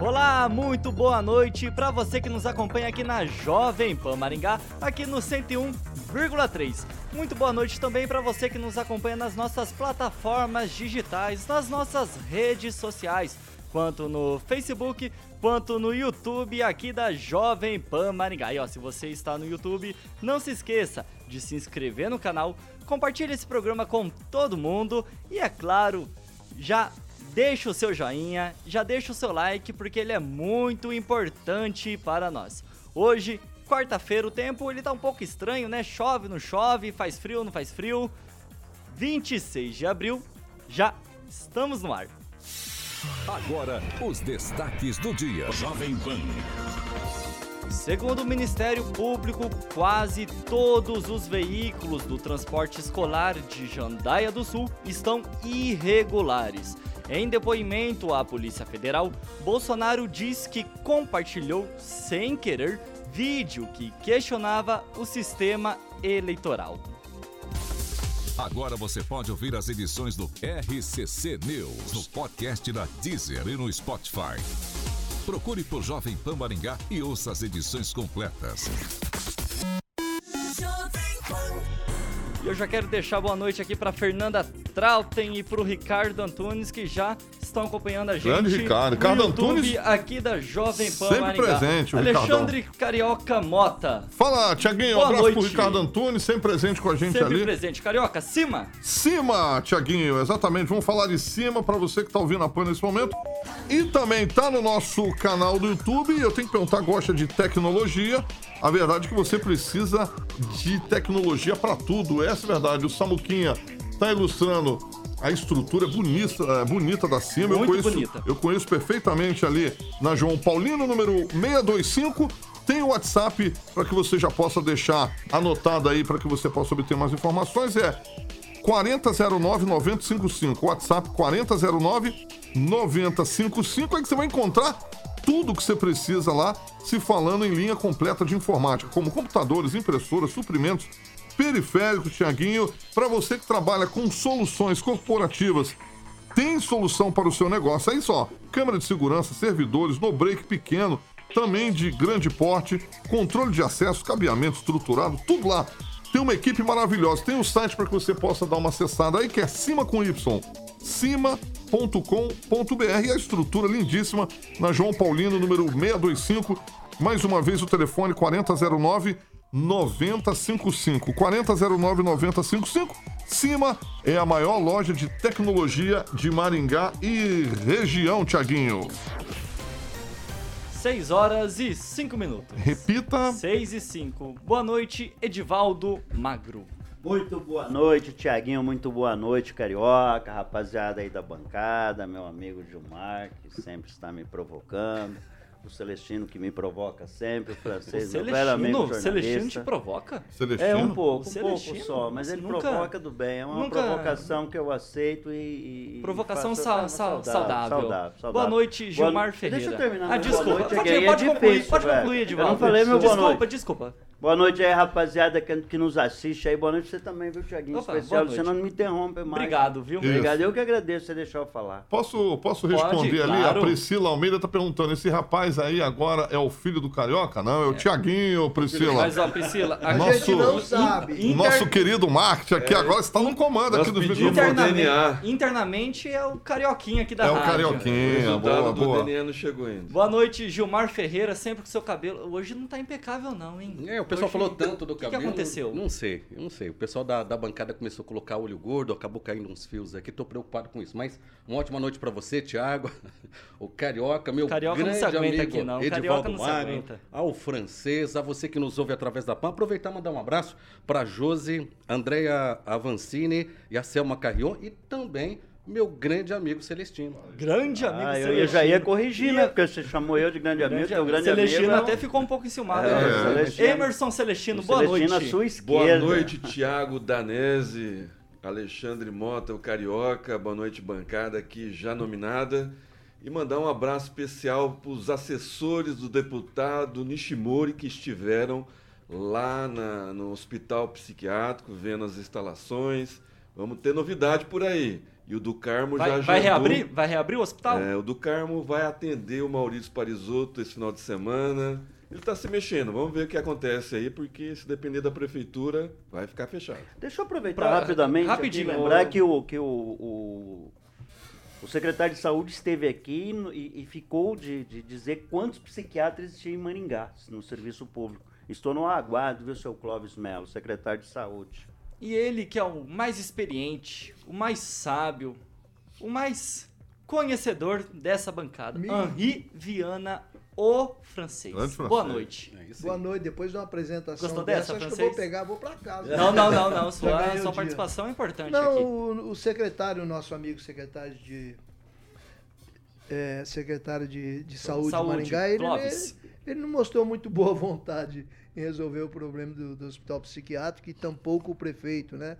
Olá, muito boa noite para você que nos acompanha aqui na Jovem Pan Maringá, aqui no 101,3. Muito boa noite também para você que nos acompanha nas nossas plataformas digitais, nas nossas redes sociais, quanto no Facebook, quanto no YouTube aqui da Jovem Pan Maringá. E ó, se você está no YouTube, não se esqueça de se inscrever no canal, compartilhe esse programa com todo mundo e é claro, já deixa o seu joinha, já deixa o seu like, porque ele é muito importante para nós. Hoje, quarta-feira, o tempo ele tá um pouco estranho, né? Chove, não chove, faz frio, não faz frio. 26 de abril, já estamos no ar. Agora, os destaques do dia. Jovem Pan. Segundo o Ministério Público, quase todos os veículos do transporte escolar de Jandaia do Sul estão irregulares. Em depoimento à Polícia Federal, Bolsonaro diz que compartilhou sem querer vídeo que questionava o sistema eleitoral. Agora você pode ouvir as edições do RCC News no podcast da Deezer e no Spotify. Procure por Jovem Pan Maringá e ouça as edições completas. Eu já quero deixar boa noite aqui para Fernanda Trautem e para o Ricardo Antunes que já estão acompanhando a gente. Grande Ricardo. Ricardo Antunes. aqui da Jovem Pan Sempre Maringá. presente, o Alexandre Ricardão. Carioca Mota. Fala, Tiaguinho. Um abraço pro noite. Ricardo Antunes, sempre presente com a gente Sempre ali. presente. Carioca, cima. Cima, Tiaguinho, exatamente. Vamos falar de cima para você que tá ouvindo a PAN nesse momento. E também tá no nosso canal do YouTube. Eu tenho que perguntar, gosta de tecnologia? A verdade é que você precisa de tecnologia para tudo. Essa é a verdade. O Samuquinha tá ilustrando a estrutura bonita, é, bonita da cima. eu Muito conheço, bonita. Eu conheço perfeitamente ali na João Paulino, número 625. Tem o WhatsApp para que você já possa deixar anotado aí para que você possa obter mais informações. É 4009-9055. WhatsApp 4009-9055. Aí que você vai encontrar tudo que você precisa lá, se falando em linha completa de informática, como computadores, impressoras, suprimentos, periféricos, Tiaguinho, para você que trabalha com soluções corporativas. Tem solução para o seu negócio. Aí só, câmera de segurança, servidores, no break pequeno, também de grande porte, controle de acesso, cabeamento estruturado, tudo lá. Tem uma equipe maravilhosa. Tem um site para que você possa dar uma acessada aí que é cima com Y. cima.com.br e a estrutura lindíssima na João Paulino, número 625. Mais uma vez o telefone 4009 9055. 4009 9055. Cima é a maior loja de tecnologia de Maringá e região, Tiaguinho. 6 horas e 5 minutos. Repita. 6 e 5. Boa noite, Edivaldo Magro. Muito boa noite, Tiaguinho. Muito boa noite, Carioca, rapaziada aí da bancada, meu amigo Gilmar, que sempre está me provocando. O Celestino, que me provoca sempre. O O francês, amigo Celestino, jornalista. Celestino te provoca? Celestino. É um pouco, um Celestino? pouco só, mas Você ele nunca- provoca do bem. É uma nunca- provocação que eu aceito e. e- Provocação sa- é saudável, saudável. saudável. Boa noite, Boa Gilmar no- Ferreira. Deixa eu terminar. Ah, meu desculpa. Boa noite, Pode, é pode concluir, difícil, pode concluir, Eu Edivaldo. não falei meu boa Desculpa, noite. desculpa. Boa noite aí, rapaziada que, que nos assiste aí. Boa noite você também, viu, Tiaguinho? Opa, Especial, você não me interrompe mais. Obrigado, viu? Isso. Obrigado, eu que agradeço você deixar eu falar. Posso, posso Pode, responder ali? claro. A Priscila Almeida tá perguntando: esse rapaz aí agora é o filho do Carioca? Não, é o Tiaguinho, Priscila. Mas, ó, Priscila, a Nosso- gente não sabe. O nosso querido marketing aqui agora está no comando nós aqui dos pedimos microfones. o DNA. internamente, internamente é o carioquinha aqui da É o rádio. O Carioquinha, resultado boa, do boa. DNA não chegou ainda. Boa noite, Gilmar Ferreira, sempre com seu cabelo. Hoje não tá impecável, não, hein? É, eu pessoal falou tanto do que que cabelo. aconteceu? Não sei, eu não sei. O pessoal da, da bancada começou a colocar olho gordo, acabou caindo uns fios aqui. Tô preocupado com isso. Mas uma ótima noite pra você, Thiago. O Carioca, meu Carioca não grande se aguenta amigo aqui, não. O Edivaldo Carioca não se Magno, aguenta. Ao francês, a você que nos ouve através da PAN. Aproveitar e mandar um abraço pra Josi, Andrea Avancini e a Selma Carrion. E também meu grande amigo Celestino. Grande amigo Ah, eu Celestino. já ia corrigir, né? Porque você chamou eu de grande amigo, teu grande Celestino amigo. é até ficou um pouco enciumado. É, né? Celestino. Emerson Celestino, o boa Celestino noite. sua Boa esquerda. noite, Tiago Danese, Alexandre Mota, o Carioca. Boa noite, bancada aqui já nominada. E mandar um abraço especial para os assessores do deputado Nishimori que estiveram lá na- no hospital psiquiátrico, vendo as instalações. Vamos ter novidade por aí. E o do Carmo Vai, já vai agendou- reabrir? Vai reabrir o hospital? é, o do Carmo vai atender o Maurício Parisotto esse final de semana. Ele está se mexendo. Vamos ver o que acontece aí, porque se depender da prefeitura, vai ficar fechado. Deixa eu aproveitar Pra- rapidamente rapidinho, aqui, lembrar que, o, que o, o, o secretário de saúde esteve aqui e, e ficou de, de dizer quantos psiquiatras existiam em Maringá, no serviço público. Estou no aguardo, viu, seu Clóvis Melo, secretário de saúde. E ele, que é o mais experiente, o mais sábio, o mais conhecedor dessa bancada, Henri Viana, o francês. Francês. Boa noite. É Boa noite, depois de uma apresentação Gostou dessa, dessa, acho que eu francês? vou pegar, vou pra casa. Não, não, não, não. Sua, sua dia. participação é importante Não, aqui. o, o secretário, nosso amigo secretário de é, secretário de, de saúde, Saúde, de Maringá, ele, ele, ele não mostrou muito boa vontade em resolver o problema do, do hospital psiquiátrico e tampouco o prefeito, né?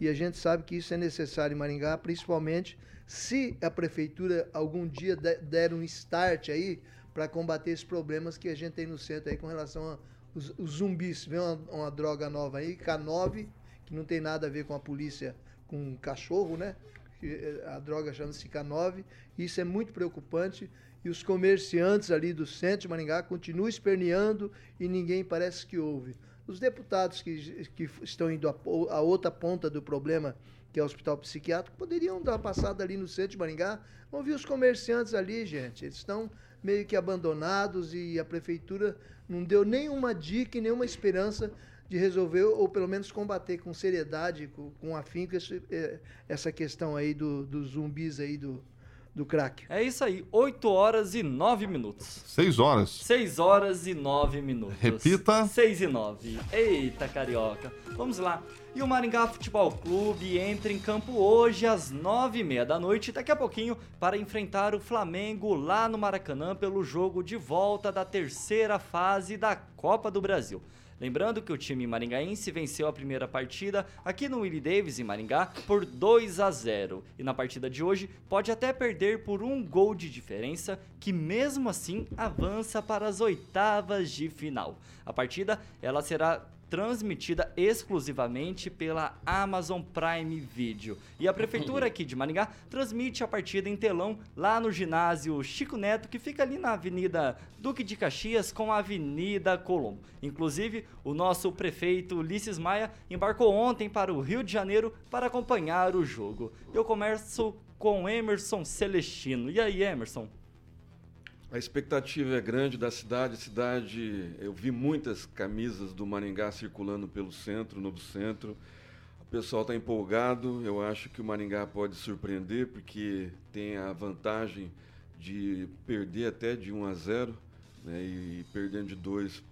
E a gente sabe que isso é necessário em Maringá, principalmente se a prefeitura algum dia de- der um start aí para combater esses problemas que a gente tem no centro aí com relação aos os zumbis. Vem uma, uma droga nova aí, K9, que não tem nada a ver com a polícia, com cachorro, né? Eh, A droga chama-se K9. Isso é muito preocupante. E os comerciantes ali do centro de Maringá continuam esperneando e ninguém parece que ouve. Os deputados que, que estão indo a outra ponta do problema, que é o hospital psiquiátrico, poderiam dar uma passada ali no centro de Maringá. Vamos ver os comerciantes ali, gente. Eles estão meio que abandonados e a prefeitura não deu nenhuma dica e nenhuma esperança de resolver ou pelo menos combater com seriedade, com, com afinco esse- eh, essa questão aí do- dos zumbis aí do, do crack. É isso aí, 8 horas e 9 minutos. Seis horas. 6 horas e 9 minutos. Repita. 6 e 9. Eita, carioca. Vamos lá. E o Maringá Futebol Clube entra em campo hoje às 9 e meia da noite, daqui a pouquinho, para enfrentar o Flamengo lá no Maracanã pelo jogo de volta da terceira fase da Copa do Brasil. Lembrando que o time maringaense venceu a primeira partida aqui no Willie Davis em Maringá por 2 a 0 e na partida de hoje pode até perder por um gol de diferença, que mesmo assim avança para as oitavas de final. A partida ela será transmitida exclusivamente pela Amazon Prime Video. E a prefeitura aqui de Maringá transmite a partida em telão lá no ginásio Chico Neto, que fica ali na Avenida Duque de Caxias com a Avenida Colombo. Inclusive, o nosso prefeito Ulisses Maia embarcou ontem para o Rio de Janeiro para acompanhar o jogo. Eu começo com Emerson Celestino. E aí, Emerson? A expectativa é grande da cidade. Cidade, eu vi muitas camisas do Maringá circulando pelo centro, novo centro. O pessoal está empolgado. Eu acho que o Maringá pode surpreender, porque tem a vantagem de perder até de 1 a 0, né, e perdendo de 2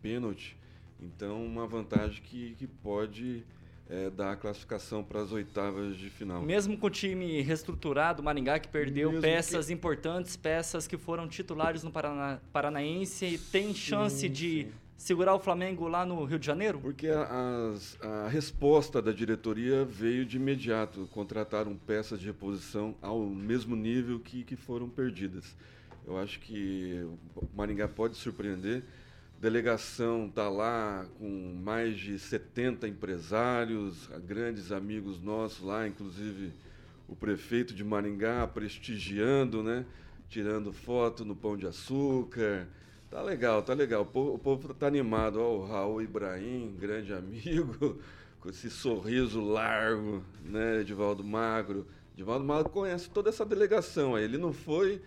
pênalti. Então, uma vantagem que, que pode eh, dar a classificação para as oitavas de final. Mesmo com o time reestruturado, o Maringá que perdeu Mesmo peças importantes, peças que foram titulares no Parana- Paranaense e tem chance de segurar o Flamengo lá no Rio de Janeiro? Porque a, a resposta da diretoria veio de imediato. Contrataram peças de reposição ao mesmo nível que, que foram perdidas. Eu acho que o Maringá pode surpreender. Delegação está lá com mais de 70 empresários, grandes amigos nossos lá, inclusive o prefeito de Maringá prestigiando, né? Tirando foto no Pão de Açúcar. Tá legal, tá legal. O povo, povo tá animado. Ó, o Raul Ibrahim, grande amigo, com esse sorriso largo, né? Edivaldo Magro. Edivaldo Magro conhece toda essa delegação aí. Ele não foi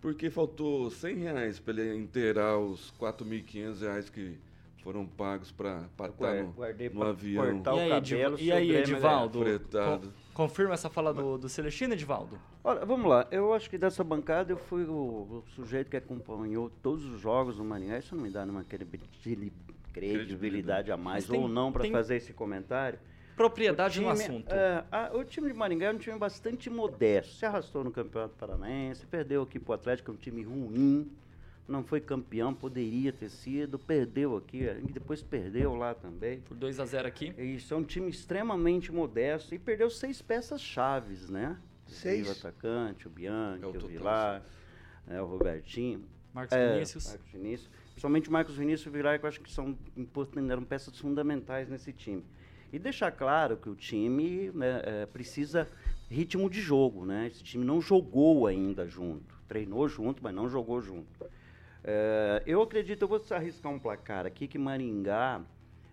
porque faltou 100 reais para ele inteirar os 4.500 reais que foram pagos para estar no, no pra avião cortar E o aí, cabelo. E aí, Grêmio Edivaldo? fretado. confirma essa fala do, do Celestino, Edivaldo? Olha, vamos lá. Eu acho que dessa bancada eu fui o, o sujeito que acompanhou todos os jogos do Maringá. Isso não me dá nenhuma credibil- credibilidade a mais tem- ou não para tem- fazer esse comentário. Propriedade O no time- assunto. é, a- o time de Maringá é um time bastante modesto. Se arrastou no Campeonato Paranaense, perdeu aqui pro Atlético, é um time ruim. Não foi campeão, poderia ter sido. Perdeu aqui, e depois perdeu lá também. Por 2 a 0 aqui. Isso é um time extremamente modesto e perdeu seis peças chaves, né? Seis? O atacante, o Bianchi, É o Vilar, é, o Robertinho. Marcos É, Vinícius. Marcos Vinícius. Principalmente o Marcos Vinícius e o Vilar, que eu acho que são eram peças fundamentais nesse time. E deixar claro que o time né, é, precisa ritmo de jogo, né? Esse time não jogou ainda junto. Treinou junto, mas não jogou junto. É, eu acredito, eu vou arriscar um placar aqui que Maringá.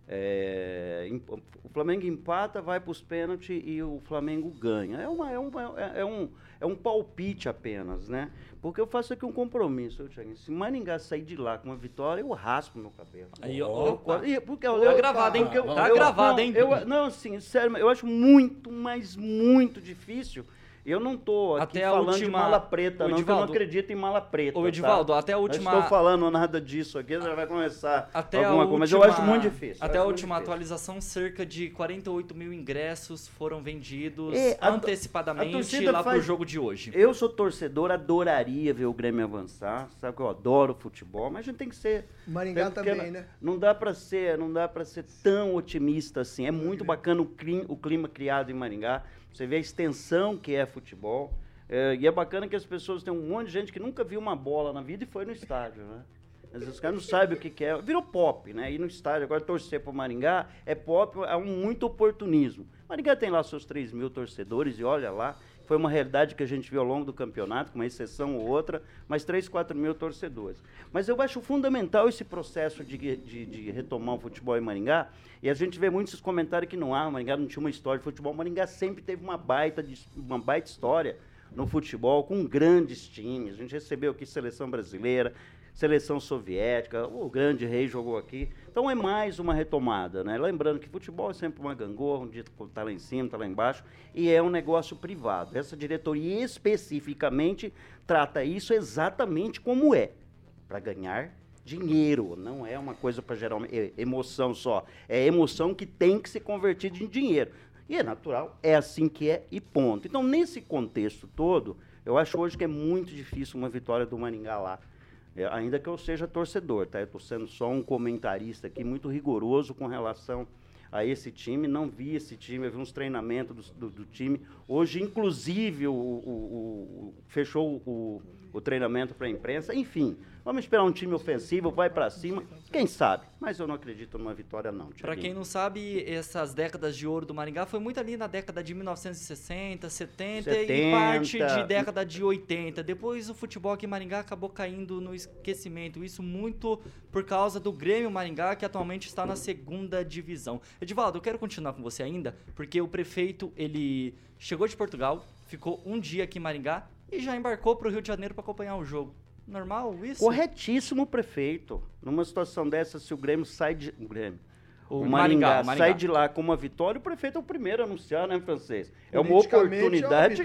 é, o Flamengo empata, vai para os pênaltis e o Flamengo ganha. É, uma, é, uma- é- é um, é um palpite apenas, né? Porque eu faço aqui um compromisso, eu, Thiaguinho. Se Maringá sair de lá com uma vitória, eu raspo meu cabelo. Aí, ó. Eu- e- porque eu- Tá eu- gravado, hein? porque eu- Tá eu- gravado, não, hein? Eu, não, assim, sério, eu acho muito, mas muito difícil. Eu não tô aqui Até a falando de última- mala preta, Ô, não, porque eu não Edivaldo. acredito em mala preta. Ô, tá? Edivaldo, até a Não última- estou falando nada disso aqui, já vai começar Até alguma a coisa, mas última, eu acho muito difícil. Até a última difícil. atualização, cerca de 48 mil ingressos foram vendidos É, antecipadamente lá pro faz- jogo de hoje. Eu sou torcedor, adoraria ver o Grêmio avançar, sabe que eu adoro futebol, mas a gente tem que ser Maringá também, não- né? Não dá pra ser, não dá para ser tão otimista assim. É muito bacana o clima, o clima criado em Maringá. Você vê a extensão que é futebol. É, e é bacana que as pessoas tem um monte de gente que nunca viu uma bola na vida e foi no estádio, né? Às vezes os caras não sabem o que, que é. Virou pop, né? Ir no estádio, agora torcer pro Maringá é pop, é um muito oportunismo. Maringá tem lá seus 3 mil torcedores e olha lá. Foi uma realidade que a gente viu ao longo do campeonato, com uma exceção ou outra, mas 3, 4 mil torcedores. Mas eu acho fundamental esse processo de, de, de retomar o futebol em Maringá. E a gente vê muitos comentários que não há, o Maringá não tinha uma história de futebol. Maringá sempre teve uma baita, uma baita história no futebol, com grandes times. A gente recebeu aqui seleção brasileira, seleção soviética, o grande rei jogou aqui. Então é mais uma retomada, né? Lembrando que futebol é sempre uma gangorra, um dia está lá em cima, está lá embaixo, e é um negócio privado. Essa diretoria especificamente trata isso exatamente como é, para ganhar dinheiro, não é uma coisa para gerar e- emoção só. É emoção que tem que se convertir em dinheiro. E é natural, é assim que é e ponto. Então, nesse contexto todo, eu acho hoje que é muito difícil uma vitória do Maringá lá. É, ainda que eu seja torcedor, tá? Eu estou sendo só um comentarista aqui muito rigoroso com relação a esse time. Não vi esse time, eu vi uns treinamentos do, do- do time. Hoje, inclusive, o, o- o- fechou o, o treinamento para a imprensa. Enfim, vamos esperar um time ofensivo, vai para cima. Quem sabe? Mas eu não acredito numa vitória, não. Pra Thiaguinho. quem não sabe, essas décadas de ouro do Maringá foi muito ali na década de 1960, 70, e 70. parte de década de 80. Depois o futebol aqui em Maringá acabou caindo no esquecimento. Isso muito por causa do Grêmio Maringá, que atualmente está na segunda divisão. Edivaldo, eu quero continuar com você ainda, porque o prefeito, ele chegou de Portugal, ficou um dia aqui em Maringá e já embarcou para o Rio de Janeiro para acompanhar o jogo. Normal isso? Corretíssimo, prefeito. Numa situação dessa, se o Grêmio sai de. O Grêmio. O O, Maringá, Maringá, o Maringá. sai de lá com uma vitória, o prefeito é o primeiro a anunciar, né, francês? É uma Politicamente, é uma oportunidade.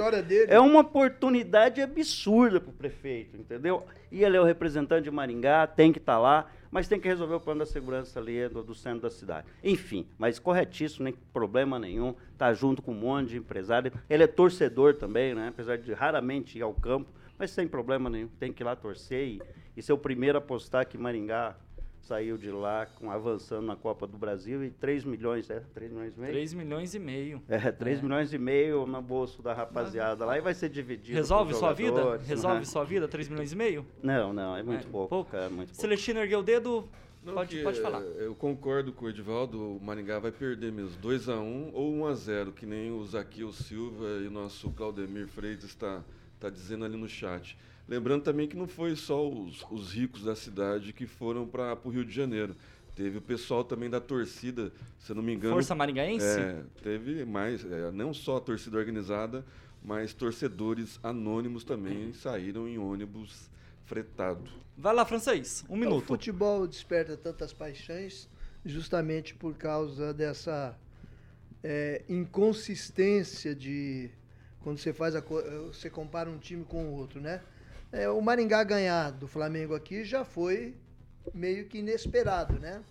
É uma oportunidade absurda para o prefeito, entendeu? E ele é o representante de Maringá, tem que estar lá, mas tem que resolver o plano da segurança ali do, do centro da cidade. Enfim, mas corretíssimo, nem problema nenhum. Tá junto com um monte de empresário. Ele é torcedor também, né? Apesar de raramente ir ao campo, mas sem problema nenhum. Tem que ir lá torcer e, e ser o primeiro a postar que Maringá saiu de lá com, avançando na Copa do Brasil e 3 milhões, é? 3 milhões e meio? 3 milhões e meio. É, 3 É. milhões e meio no bolso da rapaziada lá e vai ser dividido. Resolve sua vida? Resolve né? sua vida? 3 milhões e meio? Não, não, é muito É, pouco, pouco. cara, muito pouco. Celestino ergueu o dedo, Não, pode, pode falar. eh, Eu concordo com o Edivaldo, o Maringá vai perder mesmo 2x1 ou 1x0, que nem o Zaqueu Silva e o nosso Claudemir Freitas está tá dizendo ali no chat. Lembrando também que não foi só os, os ricos da cidade que foram para o Rio de Janeiro. Teve o pessoal também da torcida, se eu não me engano. Força Maringaense? É, teve mais, é, não só a torcida organizada, mas torcedores anônimos também saíram em ônibus fretado. Vai lá, francês, um O minuto. futebol desperta tantas paixões justamente por causa dessa é, inconsistência de quando você faz a, você compara um time com o outro, né? É, o Maringá ganhar do Flamengo aqui já foi meio que inesperado, né?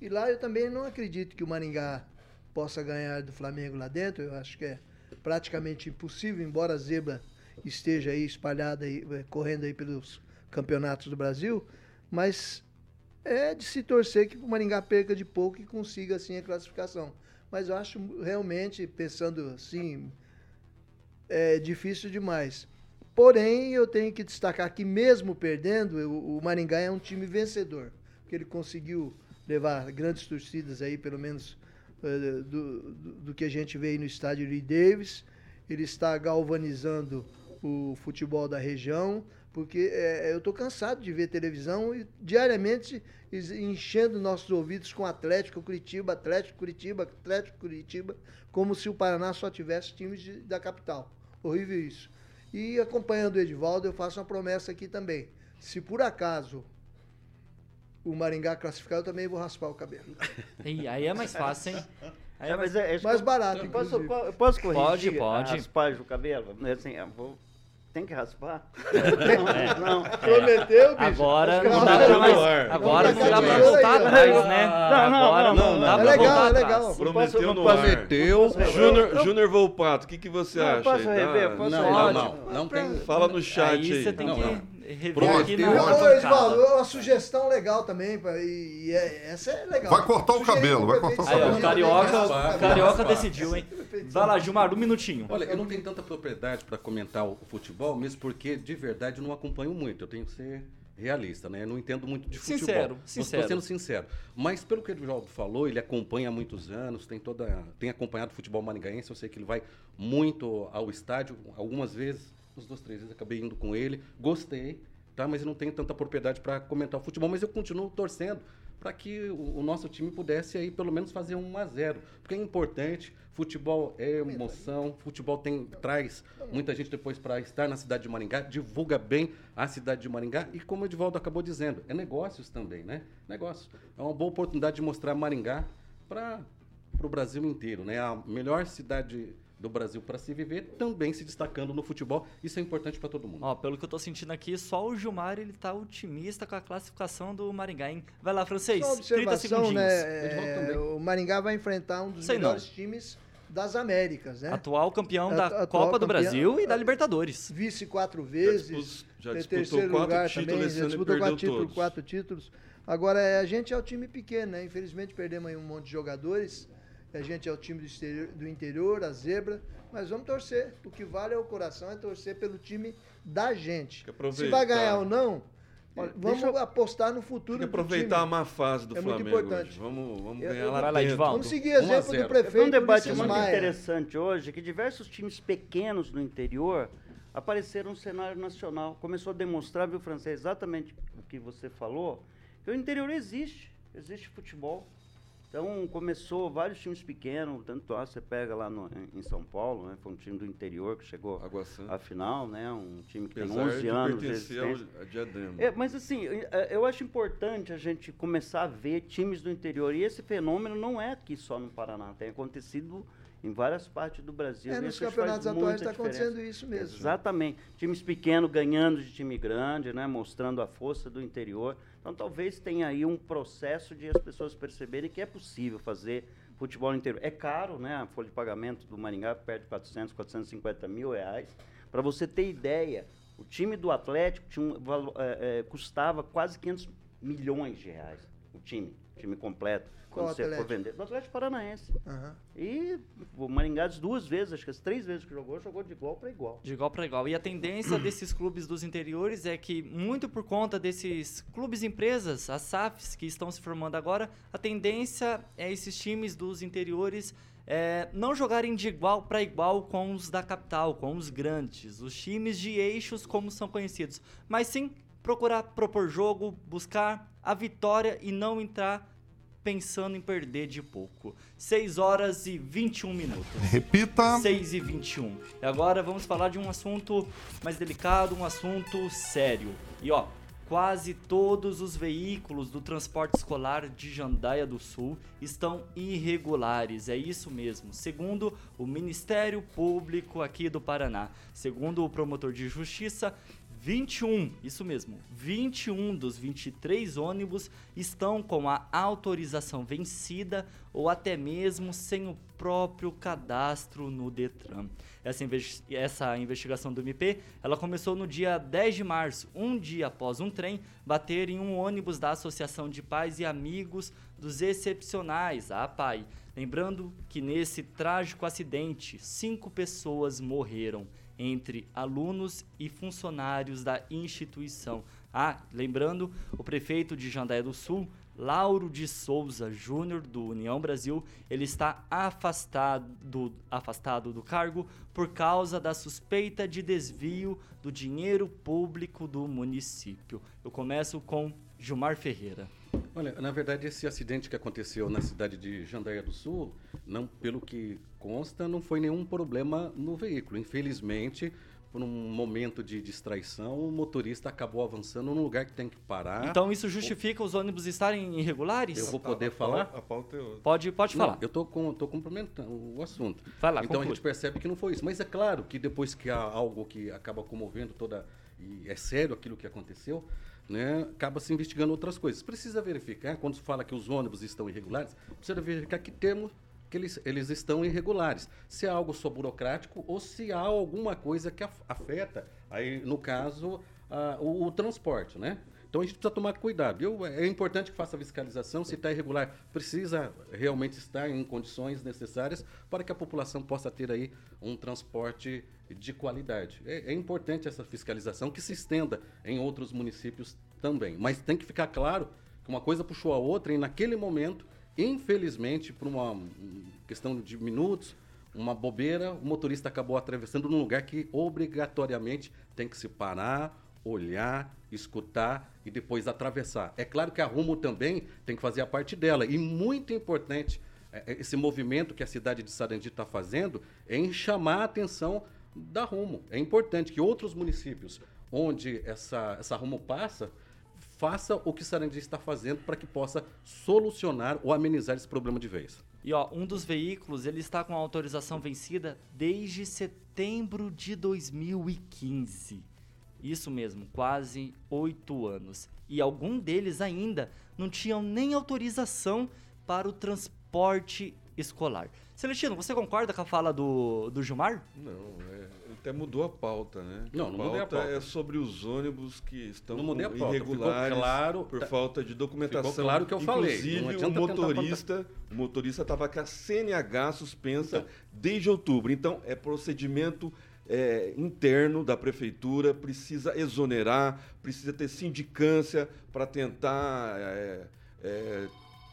E lá eu também não acredito que o Maringá possa ganhar do Flamengo lá dentro. Eu acho que é praticamente impossível, embora a zebra esteja aí espalhada aí, é, correndo aí pelos campeonatos do Brasil, mas é de se torcer que o Maringá perca de pouco e consiga assim a classificação. Mas eu acho realmente, pensando assim, é difícil demais. Porém, eu tenho que destacar que mesmo perdendo, o Maringá é um time vencedor, porque ele conseguiu levar grandes torcidas aí, pelo menos uh, do, do, do, que a gente vê aí no estádio Lee Davis. Ele está galvanizando o futebol da região, porque é, eu estou cansado de ver televisão e diariamente enchendo nossos ouvidos com Atlético Curitiba, Atlético Curitiba, Atlético Curitiba, como se o Paraná só tivesse times de, da capital. Horrível isso. E acompanhando o Edivaldo, eu faço uma promessa aqui também. Se por acaso o Maringá classificar, eu também vou raspar o cabelo. E aí é mais fácil, hein? Aí é mais, é, é mais barato, eu posso, eu posso corrigir pode, pode. a raspagem cabelo? Assim, eu vou tem que raspar? É. Não. Prometeu, bicho? Agora não dá pra mais. Agora não dá pra voltar atrás, né? Não, não, agora não, não, dá pra voltar É legal, Prometeu no ar. Prometeu. Júnior, Júnior Volpato, o que, que você acha? Posso rever? Posso não, não, não, tem. Fala no chat aí. Aí você tem que rever aqui na Ô, Edvaldo, uma sugestão legal também, e, e é, essa é legal. Vai cortar o cabelo, vai cortar o Aí, cabelo. ó, Carioca, Carioca decidiu, hein? Vai lá, Gilmar, um minutinho. Olha, eu não tenho tanta propriedade para comentar o futebol, mesmo porque, de verdade, eu não acompanho muito. Eu tenho que ser realista, né? Eu não entendo muito de futebol. Sincero, sincero. Estou sendo sincero. Mas pelo que o Edvaldo falou, ele acompanha há muitos anos, tem toda, tem acompanhado o futebol maringaense. Eu sei que ele vai muito ao estádio, algumas vezes, uns dois, três vezes acabei indo com ele. Gostei, tá? Mas eu não tenho tanta propriedade para comentar o futebol, mas eu continuo torcendo para que o, o, nosso time pudesse aí pelo menos fazer um a 0, porque é importante. Futebol é emoção, futebol tem traz muita gente depois para estar na cidade de Maringá, divulga bem a cidade de Maringá e como o Edvaldo acabou dizendo, é negócios também, né? Negócios. É uma boa oportunidade de mostrar Maringá para o Brasil inteiro, né? A melhor cidade do Brasil para se viver, também se destacando no futebol. Isso é importante para todo mundo. Ó, pelo que eu tô sentindo aqui, só o Gilmar ele tá otimista com a classificação do Maringá, hein? Vai lá, francês. Só 30 segundinhos. Né, é, o Maringá vai enfrentar um dos Sei melhores não. times das Américas, né? Atual campeão da atual Copa do campeão- Brasil e da Libertadores. Vice quatro Já vezes. dispus- já ter- disputou terceiro quatro lugar títulos também, já disputou quatro títulos, quatro títulos. Agora, é, a gente é o time pequeno, né? Infelizmente perdemos aí um monte de jogadores. A gente é o time do exterior, do interior, a zebra. Mas vamos torcer. O que vale é o coração, é torcer pelo time da gente. Se vai ganhar ou não, Olha, vamos eu- apostar no futuro Tem que do aproveitar a má fase do É muito Flamengo. importante. hoje. Vamos, vamos ganhar eu- lá lá, dentro. Vamos seguir 1 a exemplo 0. do Foi um prefeito debate Ulisses muito Maia. interessante hoje, que diversos times pequenos do interior apareceram no cenário nacional. Começou a demonstrar, viu, francês, exatamente o que você falou, que o interior existe, existe futebol. Então começou vários times pequenos, tanto lá você pega lá no- em- São Paulo, né, foi um time do interior que chegou à final, né, um time que tem Apesar 11 de anos de existência. ao a Diadema. É, mas assim, eu- eu acho importante a gente começar a ver times do interior. E esse fenômeno não é aqui só no Paraná, tem acontecido em várias partes do Brasil. É, nos campeonatos atuais está acontecendo isso mesmo. Exatamente. Times pequenos ganhando de time grande, né? mostrando a força do interior. Então talvez tenha aí um processo de as pessoas perceberem que é possível fazer futebol no interior. É caro, né? A folha de pagamento do Maringá perde 400, 450 mil reais. Para você ter ideia, o time do Atlético um é, é, custava quase 500 milhões de reais. O time, o time completo. Qual quando você for Atlético? vender. Do Atlético Paranaense. Aham. E o Maringá, as duas vezes, acho que as três vezes que jogou, jogou de igual para igual. De igual para igual. E a tendência desses clubes dos interiores é que, muito por conta desses clubes empresas, as SAFs, que estão se formando agora, a tendência é esses times dos interiores é, não jogarem de igual para igual com os da capital, com os grandes, os times de eixos como são conhecidos, mas sim procurar propor jogo, buscar a vitória e não entrar pensando em perder de pouco. 6 horas e 21 minutos. Repita. 6 e 21. E agora vamos falar de um assunto mais delicado, um assunto sério. E ó, Quase todos os veículos do transporte escolar de Jandaia do Sul estão irregulares, é isso mesmo, segundo o Ministério Público aqui do Paraná. Segundo o promotor de justiça, 21, isso mesmo, 21 dos 23 ônibus estão com a autorização vencida ou até mesmo sem o próprio cadastro no Detran. Essa, investi essa investigação do MP, ela começou no dia 10 de março, um dia após um trem bater em um ônibus da Associação de Pais e Amigos dos Excepcionais, a APAI. Lembrando que nesse trágico acidente, cinco pessoas morreram entre alunos e funcionários da instituição. Ah, lembrando, o prefeito de Jandaia do Sul, Lauro de Souza Júnior, do União Brasil, ele está afastado, afastado do cargo por causa da suspeita de desvio do dinheiro público do município. Eu começo com Gilmar Ferreira. Olha, na verdade, esse acidente que aconteceu na cidade de Jandaia do Sul, não, pelo que consta, não foi nenhum problema no veículo. Infelizmente, por um momento de distraição, o motorista acabou avançando num lugar que tem que parar. Então isso justifica os ônibus estarem irregulares? Eu vou poder a, falar? A pauta é outra. Pode, pode falar. Não, eu estou com, tô complementando o assunto. Vai lá, então conclui. a gente percebe que não foi isso. Mas é claro que depois que há algo que acaba comovendo toda. E é sério aquilo que aconteceu, né, acaba se investigando outras coisas. Precisa verificar, quando se fala que os ônibus estão irregulares, precisa verificar que temos que eles, eles estão irregulares. Se é algo só burocrático ou se há alguma coisa que afeta, aí, no caso, o, o, transporte, né? Então a gente precisa tomar cuidado. Eu, é importante que faça a fiscalização. Se está irregular, precisa realmente estar em condições necessárias para que a população possa ter aí um transporte de qualidade. É, é importante essa fiscalização que se estenda em outros municípios também. Mas tem que ficar claro que uma coisa puxou a outra e naquele momento Infelizmente, por uma questão de minutos, uma bobeira, o motorista acabou atravessando num lugar que obrigatoriamente tem que se parar, olhar, escutar e depois atravessar. É claro que a Rumo também tem que fazer a parte dela. E muito importante é, é, esse movimento que a cidade de Sarandi está fazendo é em chamar a atenção da Rumo. É importante que outros municípios onde essa, essa Rumo passa faça o que Sarandi está fazendo para que possa solucionar ou amenizar esse problema de vez. E ó, um dos veículos ele está com a autorização vencida desde setembro de 2015. Isso mesmo, quase oito anos. E algum deles ainda não tinham nem autorização para o transporte escolar. Celestino, você concorda com a fala do, do Gilmar? Não, é, até mudou a pauta, né? Não, a não mudei a pauta. é sobre os ônibus que estão não mudei a pauta. irregulares Ficou claro, por tá, falta de documentação. Ficou claro que eu Inclusive, falei. o motorista, o motorista estava com a CNH suspensa então. desde outubro. Então, é procedimento é, interno da prefeitura, precisa exonerar, precisa ter sindicância para tentar é, é,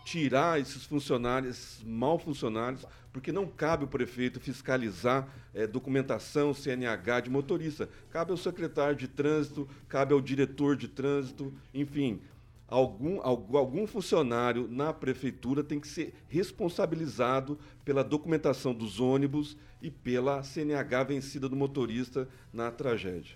tirar esses funcionários, esses mal funcionários, porque não cabe o prefeito fiscalizar é, documentação CNH de motorista. Cabe ao secretário de trânsito, cabe ao diretor de trânsito, enfim. Algum, algum, funcionário na prefeitura tem que ser responsabilizado pela documentação dos ônibus e pela CNH vencida do motorista na tragédia.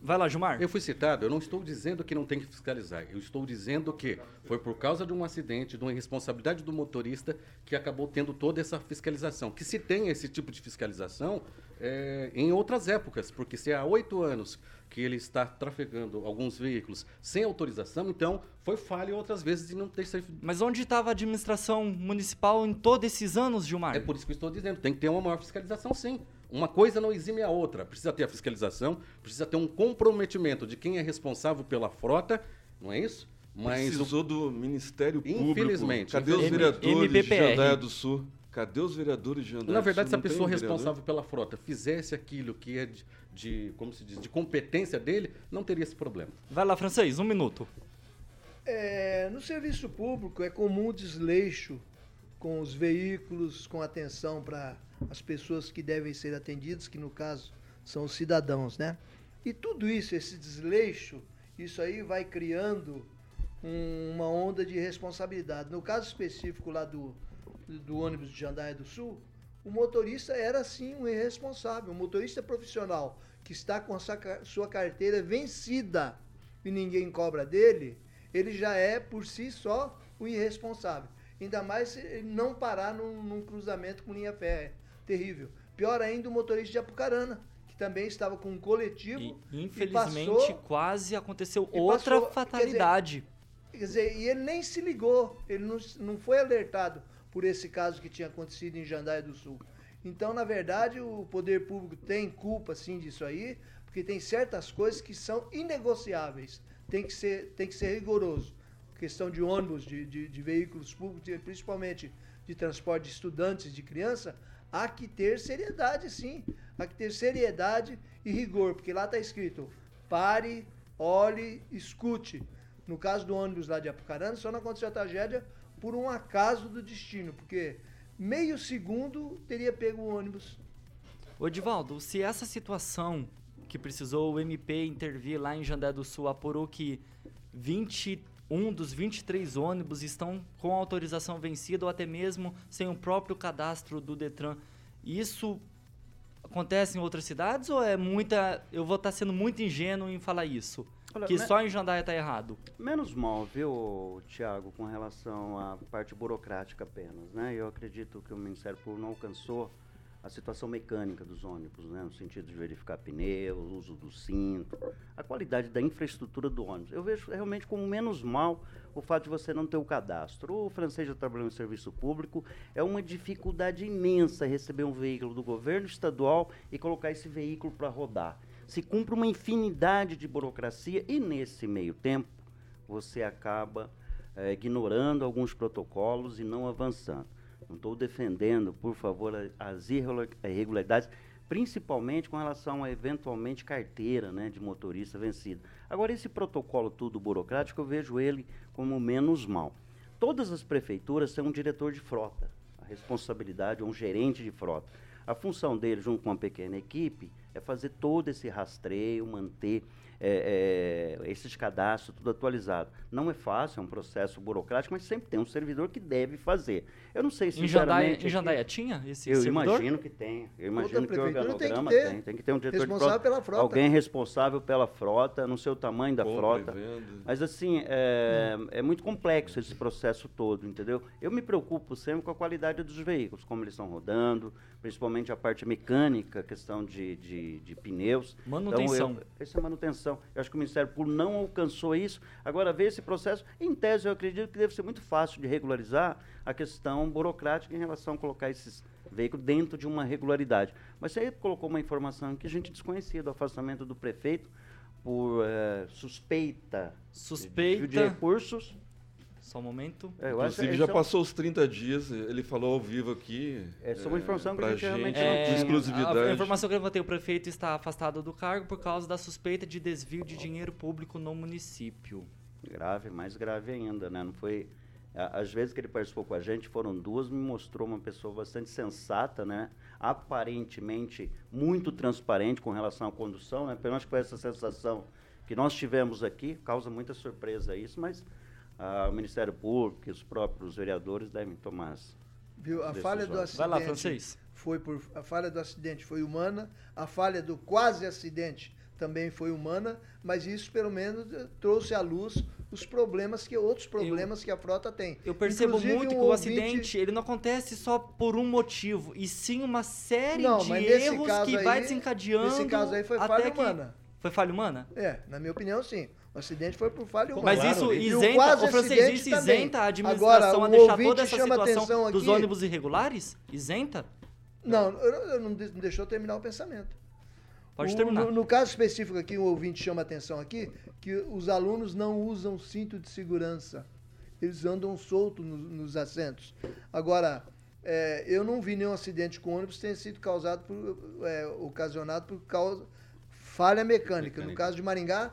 Vai lá, Gilmar. Eu fui citado, eu não estou dizendo que não tem que fiscalizar. Eu estou dizendo que foi por causa de um acidente, de uma irresponsabilidade do motorista, que acabou tendo toda essa fiscalização. Que se tem esse tipo de fiscalização é, em outras épocas, porque se há oito anos que ele está trafegando alguns veículos sem autorização, então foi falha outras vezes de não ter servido. Mas onde estava a administração municipal em todos esses anos, Gilmar? É por isso que eu estou dizendo, tem que ter uma maior fiscalização sim. Uma coisa não exime a outra. Precisa ter a fiscalização, precisa ter um comprometimento de quem é responsável pela frota, não é isso? Mas Precisou o... do Ministério Público. Infelizmente. Cadê os vereadores de Jandaia do Sul? Cadê os vereadores de Jandaia Na verdade, se a pessoa responsável pela frota fizesse aquilo que é de, de, como se diz, de competência dele, não teria esse problema. Vai lá, francês, um minuto. É, no serviço público é comum desleixo com os veículos, com atenção para as pessoas que devem ser atendidas, que no caso são os cidadãos, né? E tudo isso, esse desleixo, isso aí vai criando um, uma onda de responsabilidade. No caso específico lá do, do ônibus de Jandaia do Sul, o motorista era sim um irresponsável, um motorista profissional que está com a sua carteira vencida, e ninguém cobra dele, ele já é por si só o irresponsável. Ainda mais se ele não parar num, num cruzamento com linha férrea. Terrível. Pior ainda o motorista de Apucarana, que também estava com um coletivo. E, e infelizmente, passou- quase aconteceu e outra passou- fatalidade. Quer dizer, e ele nem se ligou, ele não, não foi alertado por esse caso que tinha acontecido em Jandaia do Sul. Então, na verdade, o poder público tem culpa, sim, disso aí, porque tem certas coisas que são inegociáveis, tem que ser, tem que ser rigoroso. Questão de ônibus, de, de, de veículos públicos, principalmente de transporte de estudantes, de criança, há que ter seriedade, sim. Há que ter seriedade e rigor, porque lá está escrito: pare, olhe, escute. No caso do ônibus lá de Apucarana, só não aconteceu a tragédia por um acaso do destino, porque meio segundo teria pego o ônibus. Ô Edivaldo, se essa situação que precisou o MP intervir lá em Jandé do Sul apurou que 21 dos 23 ônibus estão com autorização vencida ou até mesmo sem o próprio cadastro do Detran, isso acontece em outras cidades ou é muita. Eu vou estar sendo muito ingênuo em falar isso? Olha, que só em Jandaia tá errado. Menos mal, viu, Tiago, com relação à parte burocrática apenas, né? Eu acredito que o Ministério Público não alcançou a situação mecânica dos ônibus, né? No sentido de verificar pneus, uso do cinto, a qualidade da infraestrutura do ônibus. Eu vejo realmente como menos mal o fato de você não ter o cadastro. O francês já trabalhou em serviço público, é uma dificuldade imensa receber um veículo do governo estadual e colocar esse veículo para rodar. Se cumpre uma infinidade de burocracia e nesse meio tempo você acaba eh, ignorando alguns protocolos e não avançando. Não estou defendendo, por favor, as irregula- irregularidades, principalmente com relação a eventualmente carteira né, de motorista vencida. Agora, esse protocolo tudo burocrático, eu vejo ele como menos mal. Todas as prefeituras têm um diretor de frota. A responsabilidade é um gerente de frota. A função dele, junto com uma pequena equipe, é fazer todo esse rastreio, manter é, é, esses cadastros tudo atualizado. Não é fácil, é um processo burocrático, mas sempre tem um servidor que deve fazer. Eu não sei, Em Jandaia, sinceramente... em aqui- Jandaia tinha esse eu servidor? imagino que tem. Eu imagino que o tem organograma ter. tem. Tem que ter um diretor Responsável de frota. pela frota. Alguém responsável pela frota, no seu tamanho da Compra e frota. Mas assim, é, é muito complexo esse processo todo, entendeu? Eu me preocupo sempre com a qualidade dos veículos, como eles estão rodando, principalmente a parte mecânica, questão de, de, de pneus. Manutenção. Então, eu, essa é manutenção. Eu acho que o Ministério Público não alcançou isso. Agora, ver esse processo, em tese, eu acredito que deve ser muito fácil de regularizar a questão burocrática em relação a colocar esses veículos dentro de uma regularidade. Mas você colocou uma informação que a gente desconhecia do afastamento do prefeito por eh, suspeita, de Suspeita. desvio de recursos. Só um momento. É, eu acho que Inclusive, já é passou os 30 dias, ele falou ao vivo aqui. É uma informação que a gente realmente não É, com tinha. exclusividade. A, a informação que eu levantei, o prefeito está afastado do cargo por causa da suspeita de desvio de dinheiro público no município. Grave, mais grave ainda, né? Não foi. a- Às vezes que ele participou com a gente, foram duas, me mostrou uma pessoa bastante sensata, né? Aparentemente muito transparente com relação à condução, né? Pelo menos foi essa sensação que nós tivemos aqui, causa muita surpresa isso, mas ah, o Ministério Público e os próprios vereadores devem tomar as Viu? A Decisões. falha do acidente Vai lá, francês. foi por a falha do acidente foi humana, a falha do quase acidente também foi humana, mas isso pelo menos eh, trouxe à luz os problemas que outros problemas que a frota tem. Eu percebo Inclusive, muito um que o ouvinte- acidente ele não acontece só por um motivo, e sim uma série Não, de erros que aí- vai desencadeando. nesse caso aí foi até falha que- humana. Foi falha humana? É, na minha opinião, sim. O acidente foi por falha humana. Mas isso o isenta, o francês isenta a administração Agora, a o deixar toda essa situação dos aqui- ônibus irregulares? Isenta? Não, eu, não, não deixou terminar o pensamento. Pode O- terminar. No, no caso específico aqui, o ouvinte chama atenção aqui, que os alunos não usam cinto de segurança. Eles andam soltos no- nos assentos. Agora, é, eu não vi nenhum acidente com ônibus que tenha sido causado por, é, ocasionado por causa falha mecânica. No Mecânica. caso de Maringá,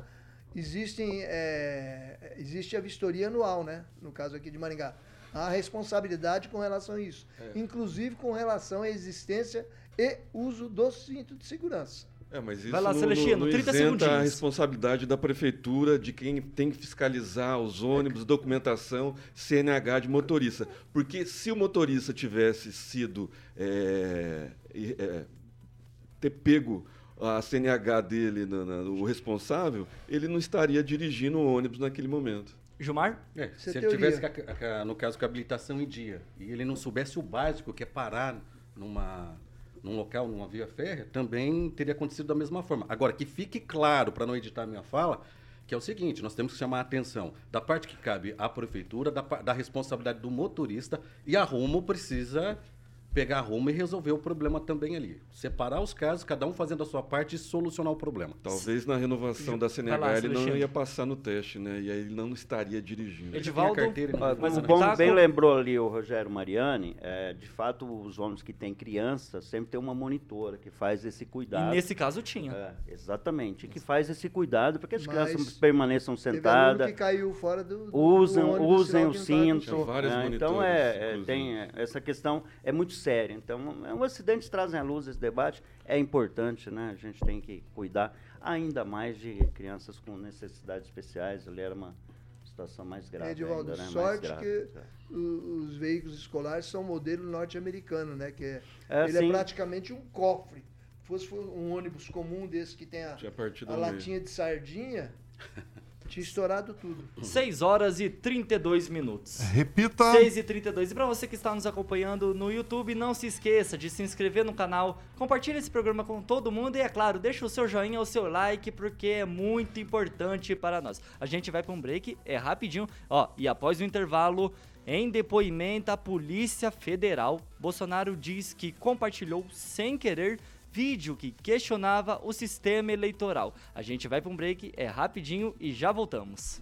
existem, é, existe a vistoria anual, né? No caso aqui de Maringá. Há responsabilidade com relação a isso. É. Inclusive com relação à existência e uso do cinto de segurança. É, mas isso Vai lá, não, Celestino, não, não 30 isenta a responsabilidade da prefeitura, de quem tem que fiscalizar os ônibus, documentação, CNH de motorista. Porque se o motorista tivesse sido é, é, ter pego a CNH dele, na- na- o responsável, ele não estaria dirigindo o ônibus naquele momento. Gilmar? É, Isso é se ele teoria. tivesse, a- a- no caso, com a habilitação em dia, e ele não soubesse o básico, que é parar numa, num local, numa via férrea, também teria acontecido da mesma forma. Agora, que fique claro, para não editar minha fala, que é o seguinte, nós temos que chamar a atenção da parte que cabe à prefeitura, da, da responsabilidade do motorista, e a Rumo precisa pegar a Rumo e resolver o problema também ali. Separar os casos, cada um fazendo a sua parte e solucionar o problema. Talvez na renovação da CNH lá, ele não ia passar no teste, né? E aí ele não estaria dirigindo. Edivaldo? Ele tem a carteira e Como um nada. bom, pitaco? bem lembrou ali o Rogério Mariani, é, de fato, os ônibus que têm criança sempre tem uma monitora que faz esse E cuidado. nesse caso tinha. É, exatamente, que faz esse cuidado para que as Mas crianças permaneçam sentadas, que caiu fora do, do usem, do ônibus, usem o cinto. Né? Então é, é, tem é, essa questão é muito séria. Então é um acidentes trazem à luz esse debate é importante, né? A gente tem que cuidar ainda mais de crianças com necessidades especiais. Ali era uma situação mais grave. Edivaldo, ainda, né? Sorte grave, que é. os veículos escolares são modelo norte-americano, né? Que é, É, ele é praticamente um cofre. Se fosse um ônibus comum desse que tem a, a latinha de sardinha, tinha estourado tudo. 6 horas e 32 minutos. Repita. 6 e 32 E para você que está nos acompanhando no YouTube, não se esqueça de se inscrever no canal, compartilhe esse programa com todo mundo e, é claro, deixa o seu joinha, o seu like, porque é muito importante para nós. A gente vai para um break, é rapidinho, ó, e após o intervalo, em depoimento à Polícia Federal, Bolsonaro diz que compartilhou sem querer vídeo que questionava o sistema eleitoral. A gente vai para um break, é rapidinho e já voltamos.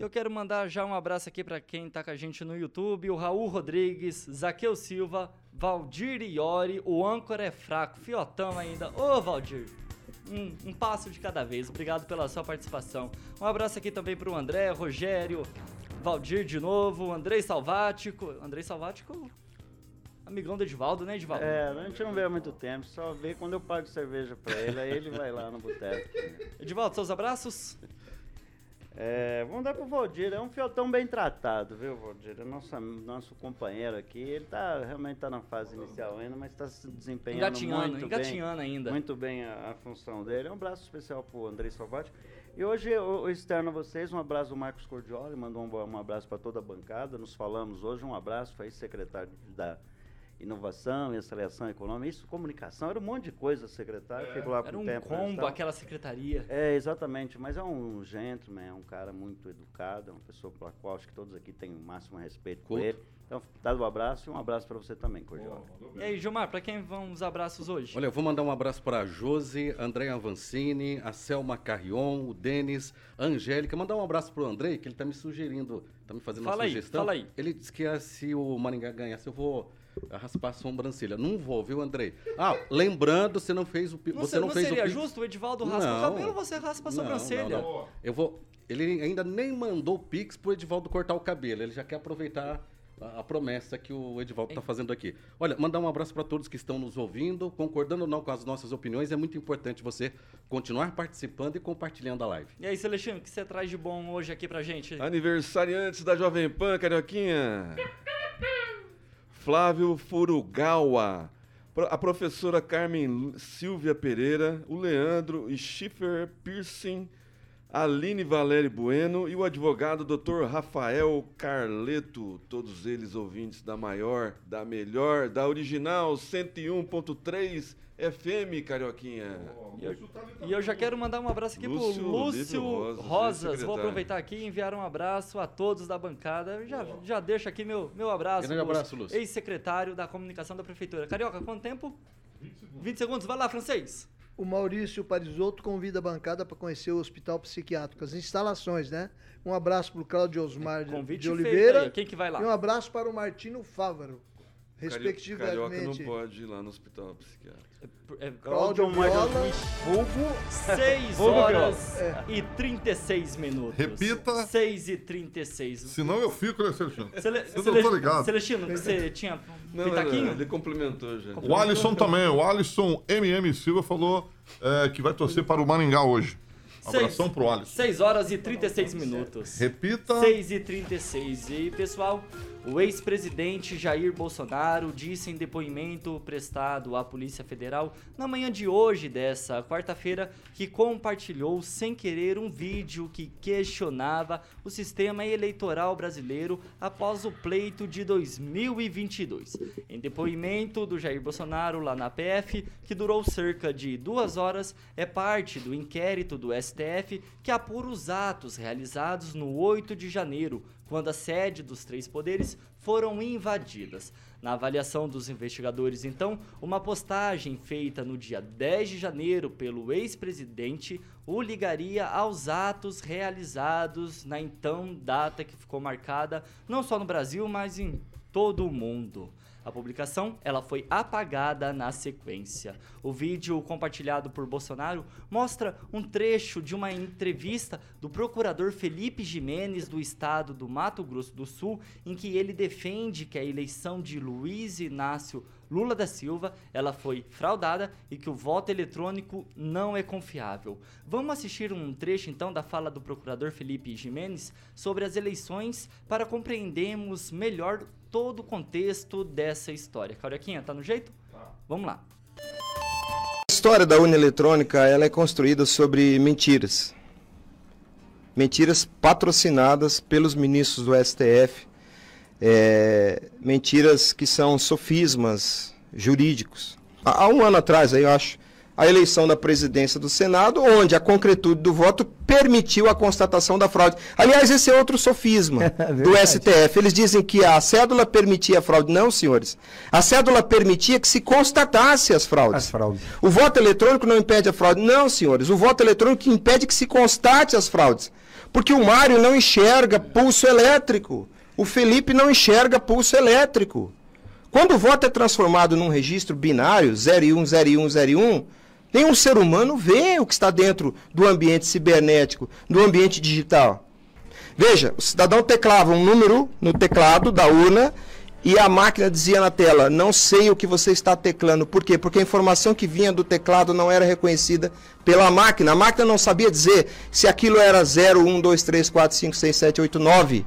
E eu quero mandar já um abraço aqui para quem tá com a gente no YouTube, o Raul Rodrigues, Zaqueu Silva, Valdir Iori, o âncora é fraco, fiotão ainda. Ô Valdir, um, um passo de cada vez, obrigado pela sua participação. Um abraço aqui também pro André, Rogério, Valdir de novo, Andrei Salvático. Andrei Salvático, amigão do Edivaldo, né Edivaldo? É, a gente não vê há muito tempo, só vê quando eu pago cerveja pra ele, aí ele vai lá no boteco. Edivaldo, seus abraços? É, vamos dar pro Valdir, é um fiotão bem tratado, viu, Valdir? É nosso, nosso companheiro aqui, ele tá, realmente tá na fase inicial ainda, mas tá se desempenhando Engatinhando, muito engatinhando bem, ainda. muito bem a, a função dele. Um abraço especial pro Andrei Salvati. E hoje eu externo a vocês um abraço do Marcos Cordioli, mandou um, um abraço para toda a bancada, nos falamos hoje, um abraço, foi secretário da Inovação e Aceleração Econômica, isso, comunicação, era um monte de coisa, secretário, ficou lá por Era um tempo. combo, então- aquela secretaria. é, exatamente, mas é um gentleman, é um cara muito educado, é uma pessoa pela qual acho que todos aqui têm o máximo respeito por Culto. ele. Então, dado o abraço e um abraço para você também, Cordial. E aí, Gilmar, para quem vão os abraços hoje? Olha, eu vou mandar um abraço para a Josi, André Avancini, a Selma Carrion, o Denis, a Angélica. Mandar um abraço pro André, que ele tá me sugerindo, tá me fazendo Fala uma aí, sugestão. fala aí. Ele disse que ah, se o Maringá ganhasse, eu vou raspar a sobrancelha. Não vou, viu, André? Ah, lembrando, você não fez o pi- Não, você não, não fez seria o pi- justo o Edivaldo raspa o Não. cabelo você raspa a Não, sobrancelha? não, não. Eu vou. Ele ainda nem mandou o Pix pro Edivaldo cortar o cabelo. Ele já quer aproveitar a, a promessa que o Edivaldo está fazendo aqui. Olha, mandar um abraço para todos que estão nos ouvindo, concordando ou não com as nossas opiniões. É muito importante você continuar participando e compartilhando a live. E aí, Celestino, o que você traz de bom hoje aqui pra gente? Aniversariantes da Jovem Pan, Carioquinha. Flávio Furugawa. A professora Carmen Silvia Pereira, o Leandro e Schiffer Piercing, Aline Valério Bueno e o advogado Dr. Rafael Carleto, todos eles ouvintes da maior, da melhor, da original 101.3 FM, Carioquinha. E eu, e eu já quero mandar um abraço aqui Lúcio pro Lúcio Lívio Rosas. Vou aproveitar aqui e enviar um abraço a todos da bancada. Já, já deixo aqui meu, meu abraço. Grande abraço, Lúcio. Ex-secretário da comunicação da prefeitura. Carioca, quanto tempo? 20 segundos. 20 segundos, vai lá, francês. O Maurício Parisotto convida a bancada para conhecer o Hospital Psiquiátrico, as instalações, né? Um abraço para o Cláudio Osmar de- Convite de Oliveira. aí. Quem que vai lá? E um abraço para o Martino Fávaro. respectivamente. Carioca não pode ir lá no hospital psiquiátrico. É, Cláudio Michael Viola, Vulgo 6 Vulgo horas É. e 36 minutos. Repita. 6 e 36. Senão eu fico, né, Celestino? Cele, Eu não tô ligado. Celestino, você tinha Não, pitaquinho? não, ele complementou já. O Alisson também. O Alisson MM Silva falou é, que vai torcer para o Maringá hoje. Abração Seis- pro Alisson. 6 horas e 36 minutos. Repita. 6 e 36. E, pessoal, o ex-presidente Jair Bolsonaro disse em depoimento prestado à Polícia Federal na manhã de hoje, dessa quarta-feira, que compartilhou sem querer um vídeo que questionava o sistema eleitoral brasileiro após o pleito de 2022. Em depoimento do Jair Bolsonaro lá na PF, que durou cerca de duas horas, é parte do inquérito do STF que apura os atos realizados no 8 de janeiro, quando a sede dos três poderes foram invadidas. Na avaliação dos investigadores, então, uma postagem feita no dia 10 de janeiro pelo ex-presidente o ligaria aos atos realizados na então data que ficou marcada não só no Brasil, mas em todo o mundo. A publicação ela foi apagada na sequência. O vídeo compartilhado por Bolsonaro mostra um trecho de uma entrevista do procurador Felipe Jimenez do estado do Mato Grosso do Sul, em que ele defende que a eleição de Luiz Inácio Lula da Silva ela foi fraudada e que o voto eletrônico não é confiável. Vamos assistir um trecho então da fala do procurador Felipe Jimenez sobre as eleições para compreendermos melhor todo o contexto dessa história. Carioquinha, tá no jeito? Vamos lá. A história da urna eletrônica ela é construída sobre mentiras. Mentiras patrocinadas pelos ministros do STF. É, mentiras que são sofismas jurídicos. Há um ano atrás, aí eu acho, a eleição da presidência do Senado, onde a concretude do voto permitiu a constatação da fraude. Aliás, esse é outro sofisma do STF. Eles dizem que a cédula permitia a fraude. Não, senhores. A cédula permitia que se constatasse as fraudes. As fraudes. O voto eletrônico não impede a fraude. Não, senhores. O voto eletrônico impede que se constate as fraudes. Porque o Mário não enxerga pulso elétrico. O Felipe não enxerga pulso elétrico. Quando o voto é transformado num registro binário, 01, 01, 01, nenhum ser humano vê o que está dentro do ambiente cibernético, do ambiente digital. Veja, o cidadão teclava um número no teclado da urna e a máquina dizia na tela: Não sei o que você está teclando. Por quê? Porque a informação que vinha do teclado não era reconhecida pela máquina. A máquina não sabia dizer se aquilo era 0, 1, 2, 3, 4, 5, 6, 7, 8, 9.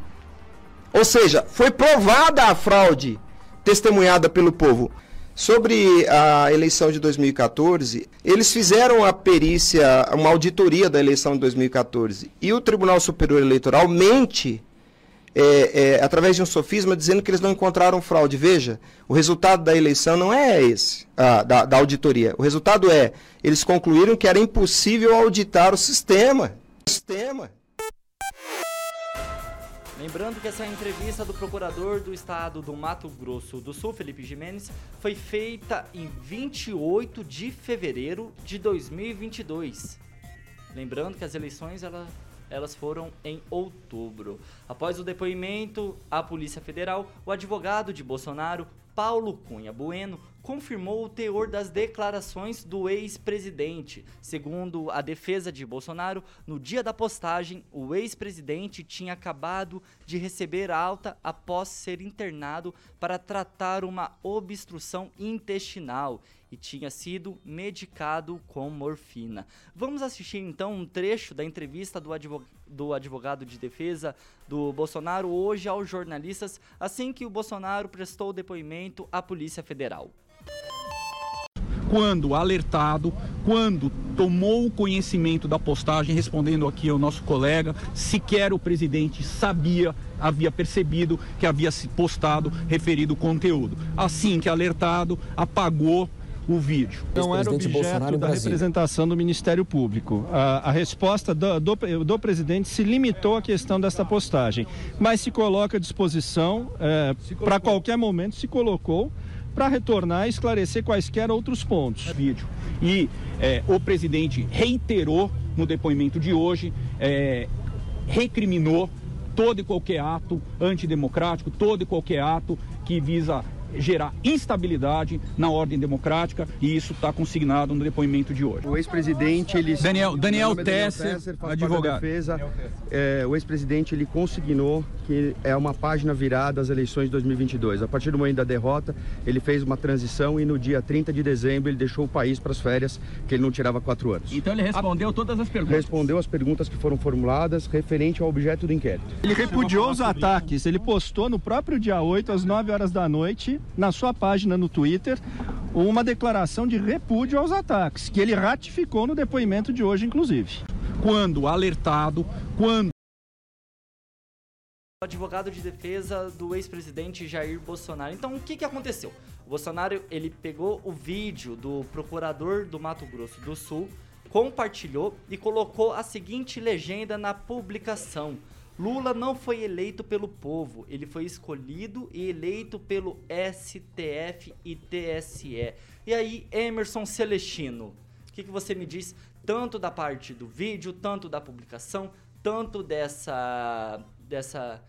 Ou seja, foi provada a fraude testemunhada pelo povo. Sobre a eleição de 2014, eles fizeram a perícia, uma auditoria da eleição de 2014. E o Tribunal Superior Eleitoral mente é, é, através de um sofisma dizendo que eles não encontraram fraude. Veja, o resultado da eleição não é esse, da, da auditoria. O resultado é, eles concluíram que era impossível auditar o sistema. O sistema. Lembrando que essa entrevista do procurador do estado do Mato Grosso do Sul, Felipe Jimenez, foi feita em 28 de fevereiro de 2022. Lembrando que as eleições ela- elas foram em outubro. Após o depoimento à Polícia Federal, o advogado de Bolsonaro, Paulo Cunha Bueno, confirmou o teor das declarações do ex-presidente. Segundo a defesa de Bolsonaro, no dia da postagem, o ex-presidente tinha acabado de receber alta após ser internado para tratar uma obstrução intestinal e tinha sido medicado com morfina. Vamos assistir então um trecho da entrevista do, advo- do advogado de defesa do Bolsonaro hoje aos jornalistas, assim que o Bolsonaro prestou depoimento à Polícia Federal. quando alertado, quando tomou conhecimento da postagem, respondendo aqui ao nosso colega, sequer o presidente sabia, havia percebido que havia se postado referido conteúdo. Assim que alertado, apagou o vídeo. Não era objeto da representação do Ministério Público. A, a resposta do, do, do presidente se limitou à questão desta postagem, mas se coloca à disposição para qualquer momento, se colocou para retornar e esclarecer quaisquer outros pontos. Vídeo. E é, o presidente reiterou no depoimento de hoje, é, recriminou todo e qualquer ato antidemocrático, todo e qualquer ato que visa gerar instabilidade na ordem democrática e isso está consignado no depoimento de hoje. O ex-presidente, ele... Daniel, Daniel é Tesser, faz parte advogado. da defesa. É, o ex-presidente, ele consignou que é uma página virada às eleições de 2022. A partir do momento da derrota, ele fez uma transição e no dia 30 de dezembro ele deixou o país para as férias, que ele não tirava quatro anos. Então ele respondeu todas as perguntas. Respondeu as perguntas que foram formuladas referente ao objeto do inquérito. Ele repudiou os ataques. Ele postou no próprio dia 8, às 9 horas da noite, na sua página no Twitter, uma declaração de repúdio aos ataques, que ele ratificou no depoimento de hoje, inclusive. Quando alertado, quando advogado de defesa do ex-presidente Jair Bolsonaro. Então, o que, que aconteceu? O Bolsonaro, ele pegou o vídeo do procurador do Mato Grosso do Sul, compartilhou e colocou a seguinte legenda na publicação. Lula não foi eleito pelo povo, ele foi escolhido e eleito pelo STF e TSE. E aí, Emerson Celestino, o que, que você me diz tanto da parte do vídeo, tanto da publicação, tanto dessa dessa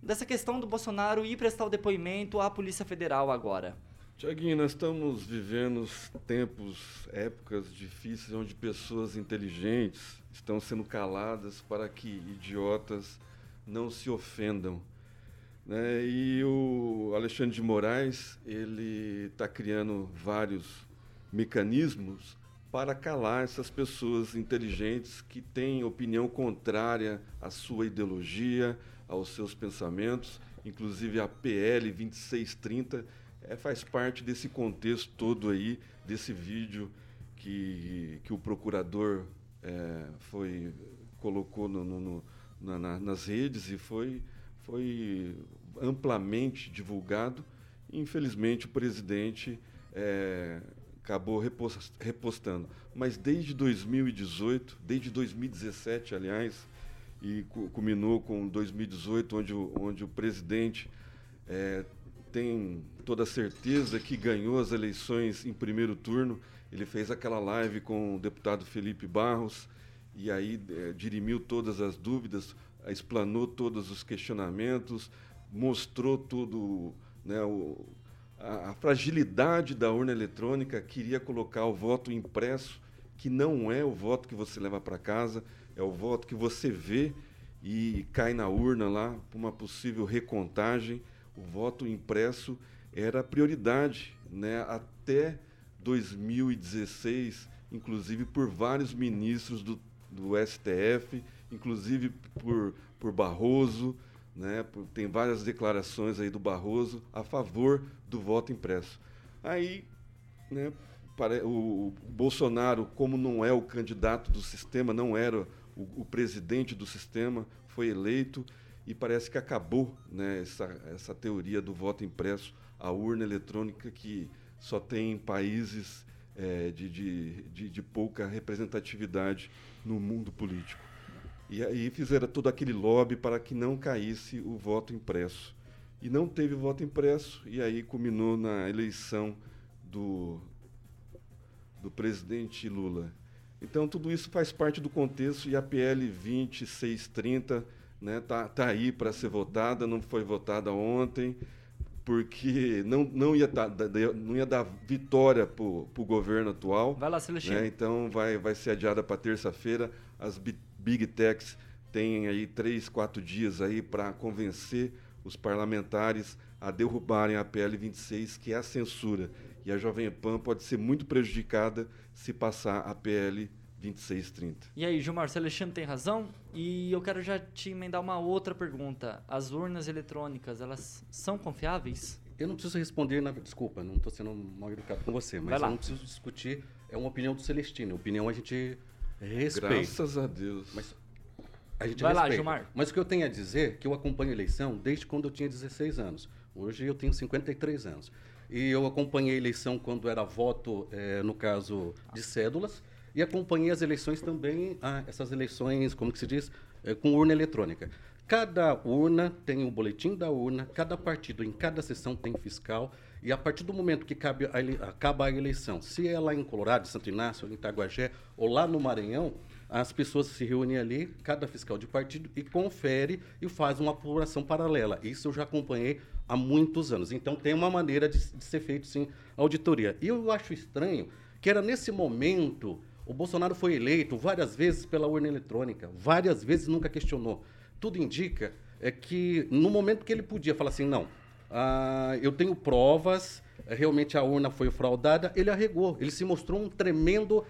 dessa questão do Bolsonaro ir prestar o depoimento à Polícia Federal agora? Tiaguinho, nós estamos vivendo tempos, épocas difíceis onde pessoas inteligentes estão sendo caladas para que idiotas não se ofendam. Né? E o Alexandre de Moraes, ele está criando vários mecanismos para calar essas pessoas inteligentes que têm opinião contrária à sua ideologia, aos seus pensamentos, inclusive a PL 2630 é, faz parte desse contexto todo aí, desse vídeo que, que o procurador é, foi colocou no, no, na, na, nas redes e foi, foi amplamente divulgado. Infelizmente, o presidente é, acabou repostando. Mas desde 2018, desde 2017, aliás, e culminou com 2018, onde o, onde o presidente é, tem toda a certeza que ganhou as eleições em primeiro turno. Ele fez aquela live com o deputado Felipe Barros e aí é, dirimiu todas as dúvidas, explanou todos os questionamentos, mostrou tudo, né, o, a, a fragilidade da urna eletrônica, queria colocar o voto impresso, que não é o voto que você leva para casa, é o voto que você vê e cai na urna lá para uma possível recontagem. O voto impresso era prioridade, né? Até 2016, inclusive por vários ministros do, do STF, inclusive por, por Barroso, né? Tem várias declarações aí do Barroso a favor do voto impresso. Aí, né? Para, o, o Bolsonaro, como não é o candidato do sistema, não era o, o presidente do sistema foi eleito e parece que acabou né, essa, essa teoria do voto impresso, a urna eletrônica que só tem em países é, de, de, de, de, pouca representatividade no mundo político. E aí fizeram todo aquele lobby para que não caísse o voto impresso. E não teve voto impresso, e aí culminou na eleição do, do presidente Lula. Então, tudo isso faz parte do contexto e a PL 2630 né, tá, tá aí para ser votada, não foi votada ontem, porque não, não, ia, dar, não ia dar vitória para o governo atual. Vai lá, Celestino. Né, então, vai, vai ser adiada para terça-feira. As Big Techs têm aí três, quatro dias aí para convencer os parlamentares a derrubarem a PL 26, que é a censura. E a Jovem Pan pode ser muito prejudicada se passar a PL 2630. E aí, Gilmar, Alexandre tem razão? E eu quero já te emendar uma outra pergunta. As urnas eletrônicas, elas são confiáveis? Eu não preciso responder, na... desculpa, não estou sendo mal educado com você, mas eu não preciso discutir, é uma opinião do Celestino. Opinião a gente respeita. Graças a Deus. Mas a gente Vai respeita. lá, Gilmar. Mas o que eu tenho a dizer é que eu acompanho a eleição desde quando eu tinha 16 anos. Hoje eu tenho 53 anos. E eu acompanhei a eleição quando era voto, é, no caso, de cédulas. E acompanhei as eleições também, ah, essas eleições, como que se diz, é, com urna eletrônica. Cada urna tem o um boletim da urna, cada partido em cada sessão tem fiscal. E a partir do momento que a ele, acaba a eleição, se é lá em Colorado, Santo Inácio, em Itaguajé ou lá no Maranhão, as pessoas se reúnem ali, cada fiscal de partido, e confere e faz uma apuração paralela. Isso eu já acompanhei há muitos anos. Então tem uma maneira de, de ser feito, sim, auditoria. E eu acho estranho que era nesse momento, o Bolsonaro foi eleito várias vezes pela urna eletrônica, várias vezes nunca questionou. Tudo indica é que no momento que ele podia falar assim, não, ah, eu tenho provas, realmente a urna foi fraudada, ele arregou. Ele se mostrou um tremendo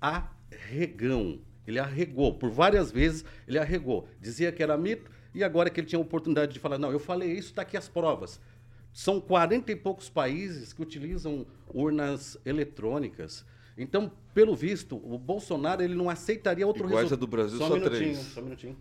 arregão. Ele arregou. Por várias vezes ele arregou. Dizia que era mito e agora que ele tinha a oportunidade de falar, não, eu falei isso, está aqui as provas. São 40 e poucos países que utilizam urnas eletrônicas. Então, pelo visto, o Bolsonaro ele não aceitaria outro Iguais resultado. do Brasil, só, só um minutinho, três. Só um minutinho.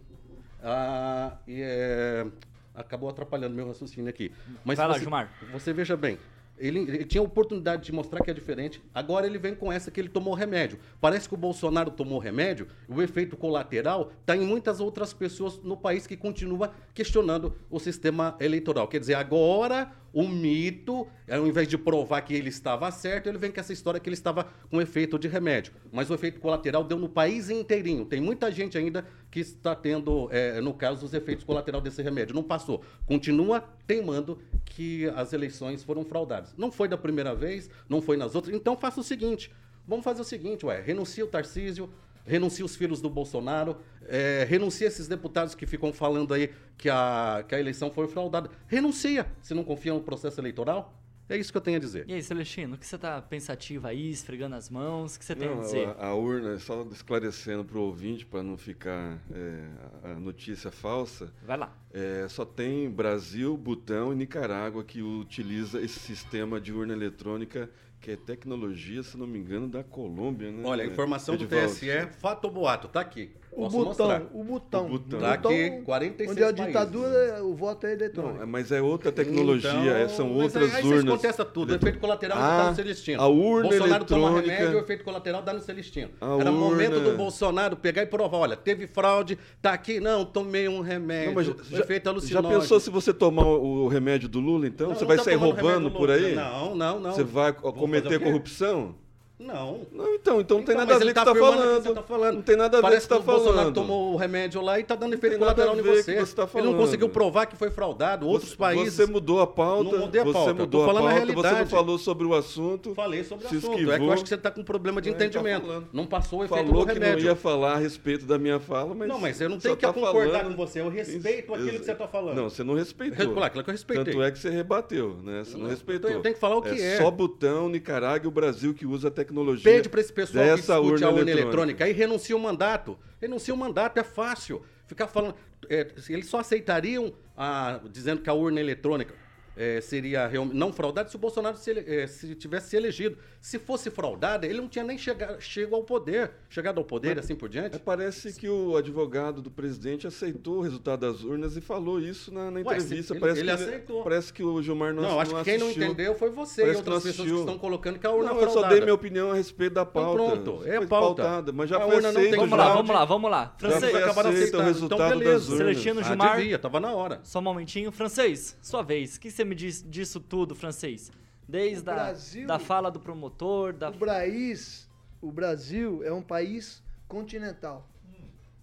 Ah, e é, acabou atrapalhando meu raciocínio aqui. Mas Vai lá, você, Gilmar. Você veja bem, ele, ele tinha a oportunidade de mostrar que é diferente. Agora ele vem com essa que ele tomou remédio. Parece que o Bolsonaro tomou remédio, o efeito colateral está em muitas outras pessoas no país que continua questionando o sistema eleitoral. Quer dizer, agora o mito, ao invés de provar que ele estava certo, ele vem com essa história que ele estava com efeito de remédio. Mas o efeito colateral deu no país inteirinho. Tem muita gente ainda que está tendo, é, no caso, os efeitos colaterais desse remédio. Não passou. Continua teimando que as eleições foram fraudadas. Não foi da primeira vez, não foi nas outras. Então faça o seguinte: vamos fazer o seguinte, ué, renuncia o Tarcísio, renuncia os filhos do Bolsonaro, é, renuncia esses deputados que ficam falando aí que a, que a eleição foi fraudada. Renuncia, se não confia no processo eleitoral. É isso que eu tenho a dizer. E aí, Celestino, o que você tá pensativo aí, esfregando as mãos? O que você tem a Não, dizer? a, a urna, só esclarecendo para o ouvinte, para não ficar é, a notícia falsa. Vai lá. É, só tem Brasil, Butão e Nicarágua que utiliza esse sistema de urna eletrônica, que é tecnologia, se não me engano, da Colômbia, né? Olha, a informação do Edivaldo? TSE, fato ou boato, tá aqui. O botão, mostrar. o botão. O botão. Tá aqui, 46 Onde é a países. ditadura, o voto é eletrônico. Não, mas é outra tecnologia, Então, é- são outras aí, aí urnas. Vocês contestam tudo. O efeito colateral Ah, dá no Celestino. a urna Bolsonaro toma eletrônica- remédio, o efeito colateral dá no Celestino. A Era momento urna- do Bolsonaro pegar e provar. Olha, teve fraude, tá aqui. Não, tomei um remédio. Não, já, efeito já alucinógeno. pensou se você tomar o, remédio do Lula, então? Não, você vai tá sair roubando por aí? Não, não, não. Você vai Vou cometer corrupção? Não. Não, então, então não tem Então, nada a ver o tá que você está afirmando falando. que você tá falando. Não tem nada a ver com o Parece que você está o Bolsonaro falando. tomou o remédio lá e tá dando efeito colateral em você. que você tá Ele não falando. conseguiu provar que foi fraudado. Outros Você- países. Você mudou a pauta. Não mudei a você pauta, tô mudou a falando a pauta, Você não falou sobre o assunto. Falei sobre o assunto. esquivou. É que eu acho que você está com problema de tá entendimento. falando. não passou o efeito Falou do que remédio. não ia falar a respeito da minha fala, mas. Não, mas eu não tenho que tá concordar falando- com você. Eu respeito aquilo que você tá falando. Não, você não respeitou. Claro, que eu respeitei. Tanto é que você rebateu, né? Você não, Não, respeitou. eu tenho que falar o que é. Só Butão, Nicarágua e o Brasil que usa a tecnologia. Pede para esse pessoal que dessa discute a urna eletrônica. eletrônica aí renuncia o mandato. Renuncia o mandato, é fácil. Ficar falando. é, eles só aceitariam a, dizendo que a urna eletrônica é, seria não fraudada se o Bolsonaro se, ele- é, se tivesse se elegido. Se fosse fraudada, ele não tinha nem chega, chego ao poder, chegado ao poder, assim por diante. É, parece que o advogado do presidente aceitou o resultado das urnas e falou isso na, na Ué, entrevista. ele- parece ele que aceitou. Parece que o Gilmar não Não, acho que quem não entendeu foi você e Parece que outras não pessoas que estão colocando que a urna Não, fraudada. eu só dei minha opinião a respeito da Então pauta. pronto, é a pauta. pautada, mas já A foi urna não aceito. tem Vamos lá, vamos lá, vamos lá. Francês, foi acabaram aceito o aceitando. resultado Então, beleza. das urnas. Celestino Ah, Gilmar. devia, tava na hora. Só um momentinho. Francês, sua vez. O que você me diz disso tudo, Francês? Desde O a Brasil- da fala do promotor, da... O Braís, o Brasil é um país continental.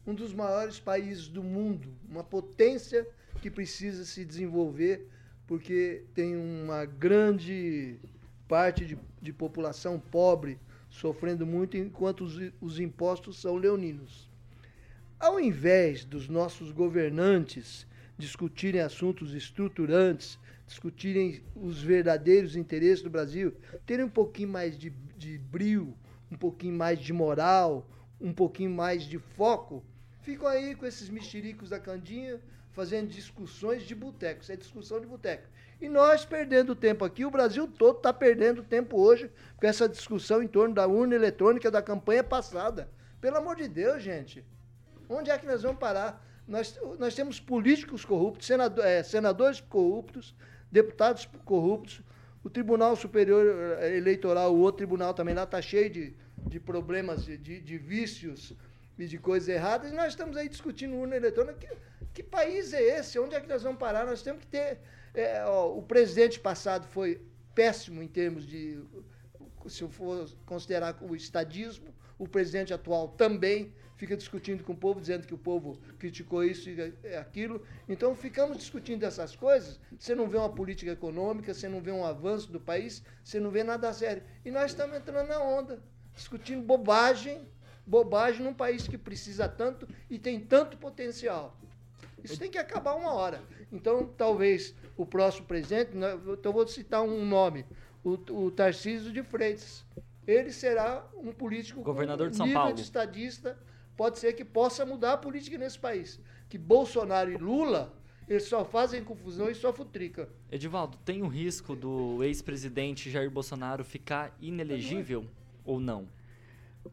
Um dos maiores países do mundo, uma potência que precisa se desenvolver porque tem uma grande parte de, de população pobre sofrendo muito enquanto os, os impostos são leoninos. Ao invés dos nossos governantes discutirem assuntos estruturantes, discutirem os verdadeiros interesses do Brasil, terem um pouquinho mais de, de brio, um pouquinho mais de moral, um pouquinho mais de foco, ficam aí com esses mexericos da Candinha fazendo discussões de boteco. Isso é discussão de boteco. E nós perdendo tempo aqui, o Brasil todo está perdendo tempo hoje com essa discussão em torno da urna eletrônica da campanha passada. Pelo amor de Deus, gente. Onde é que nós vamos parar? Nós, nós temos políticos corruptos, senado- eh, senadores corruptos, deputados corruptos, o Tribunal Superior eh, Eleitoral, o outro tribunal também lá está cheio de, de problemas, de, de- vícios e de coisas erradas, e nós estamos aí discutindo urna eletrônica. Que, que país é esse? Onde é que nós vamos parar? Nós temos que ter. eh, ó, o presidente passado foi péssimo em termos de. Se eu for considerar o estadismo, o presidente atual também fica discutindo com o povo, dizendo que o povo criticou isso e aquilo. Então ficamos discutindo essas coisas, você não vê uma política econômica, você não vê um avanço do país, você não vê nada sério. E nós estamos entrando na onda, discutindo bobagem, bobagem num país que precisa tanto e tem tanto potencial. Isso tem que acabar uma hora. Então, talvez o próximo presidente, né, então vou citar um nome, o, o Tarcísio de Freitas. Ele será um político governador de São Paulo. de estadista, pode ser que possa mudar a política nesse país. Que Bolsonaro e Lula, eles só fazem confusão e só futrica. Edivaldo, tem o risco do ex-presidente Jair Bolsonaro ficar inelegível ou não?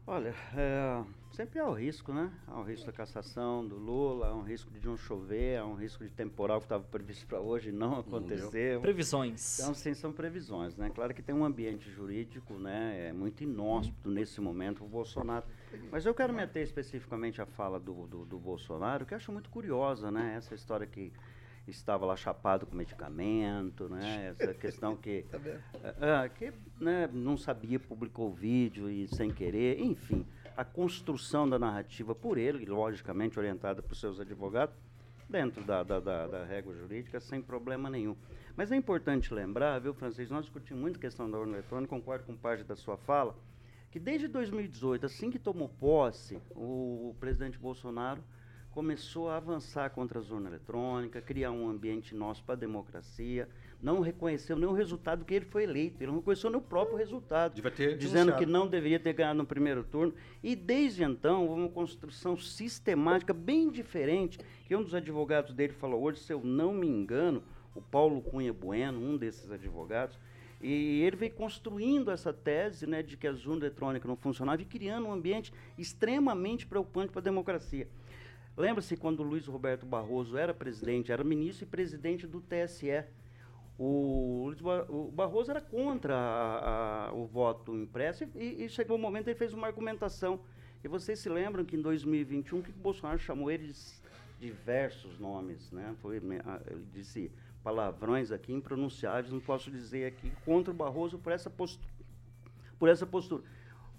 Olha, é, sempre há o risco, né? Há o risco da cassação do Lula, há um risco de não chover, há um risco de temporal que estava previsto para hoje não aconteceu. Previsões. Então, sim, são previsões, né? Claro que tem um ambiente jurídico, né? É muito inóspito nesse momento o Bolsonaro. Mas eu quero meter especificamente a fala do, do, do Bolsonaro, que eu acho muito curiosa, né? Essa história que estava lá chapado com medicamento, né? Essa questão que, Tá vendo? é, que né, não sabia, publicou o vídeo e sem querer, enfim, a construção da narrativa por ele, logicamente orientada por seus advogados, dentro da, da, da, da régua jurídica, sem problema nenhum. Mas é importante lembrar, viu, Francisco, nós discutimos muito a questão da urna eletrônica, concordo com parte da sua fala, que desde 2018, assim que tomou posse, o, presidente Bolsonaro começou a avançar contra as urnas eletrônicas, criar um ambiente nosso para a democracia, não reconheceu nem o resultado que ele foi eleito, ele não reconheceu nem o próprio resultado, dizendo denunciado. que não deveria ter ganhado no primeiro turno. E desde então, houve uma construção sistemática bem diferente, que um dos advogados dele falou hoje, se eu não me engano, o Paulo Cunha Bueno, um desses advogados, e ele veio construindo essa tese né, de que as urnas eletrônicas não funcionavam e criando um ambiente extremamente preocupante para a democracia. Lembra-se quando Luiz Roberto Barroso era presidente, era ministro e presidente do TSE. O, o Barroso era contra a- a- o voto impresso e, e chegou um momento ele fez uma argumentação. E vocês se lembram que em 2021 que o Bolsonaro chamou ele de diversos nomes, né? Foi, a- ele disse palavrões aqui impronunciáveis, não posso dizer aqui, contra o Barroso por essa postura. Por essa postura.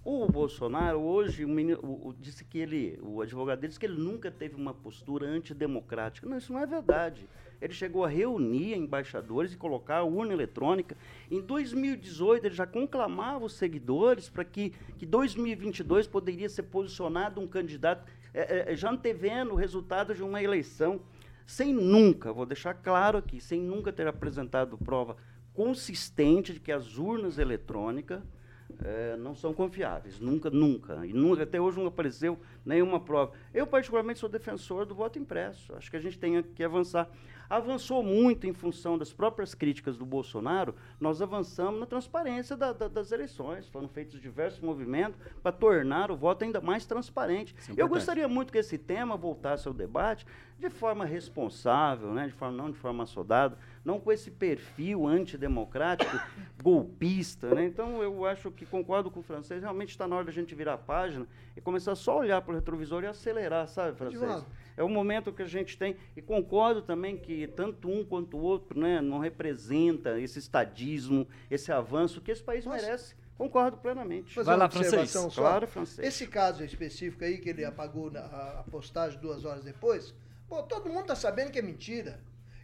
O Bolsonaro hoje o meni- o- o- disse que ele, o advogado dele disse que ele nunca teve uma postura antidemocrática. Não, isso não é verdade. Ele chegou a reunir embaixadores e colocar a urna eletrônica. Em 2018 ele já conclamava os seguidores para que que 2022 poderia ser posicionado um candidato eh, eh, já antevendo o resultado de uma eleição, sem nunca, vou deixar claro aqui, sem nunca ter apresentado prova consistente de que as urnas eletrônicas eh, não são confiáveis. Nunca, nunca. E nunca, até hoje não apareceu nenhuma prova. Eu, particularmente, sou defensor do voto impresso. Acho que a gente tem que avançar. Avançou muito em função das próprias críticas do Bolsonaro, nós avançamos na transparência da- da- das eleições. Foram feitos diversos movimentos para tornar o voto ainda mais transparente. É Eu gostaria muito que esse tema voltasse ao debate de forma responsável, né? de forma, não de forma assodada, não com esse perfil antidemocrático, golpista. Né? Então, eu acho que concordo com o francês, realmente está na hora da gente virar a página e começar só a olhar para o retrovisor e acelerar, sabe, francês? É o momento que a gente tem, e concordo também que tanto um quanto o outro né, não representa esse estadismo, esse avanço que esse país merece. Concordo plenamente. Fazer uma observação só. Claro, francês. Esse caso específico aí, que ele apagou na- a, postagem duas horas depois, pô, todo mundo tá sabendo que é mentira.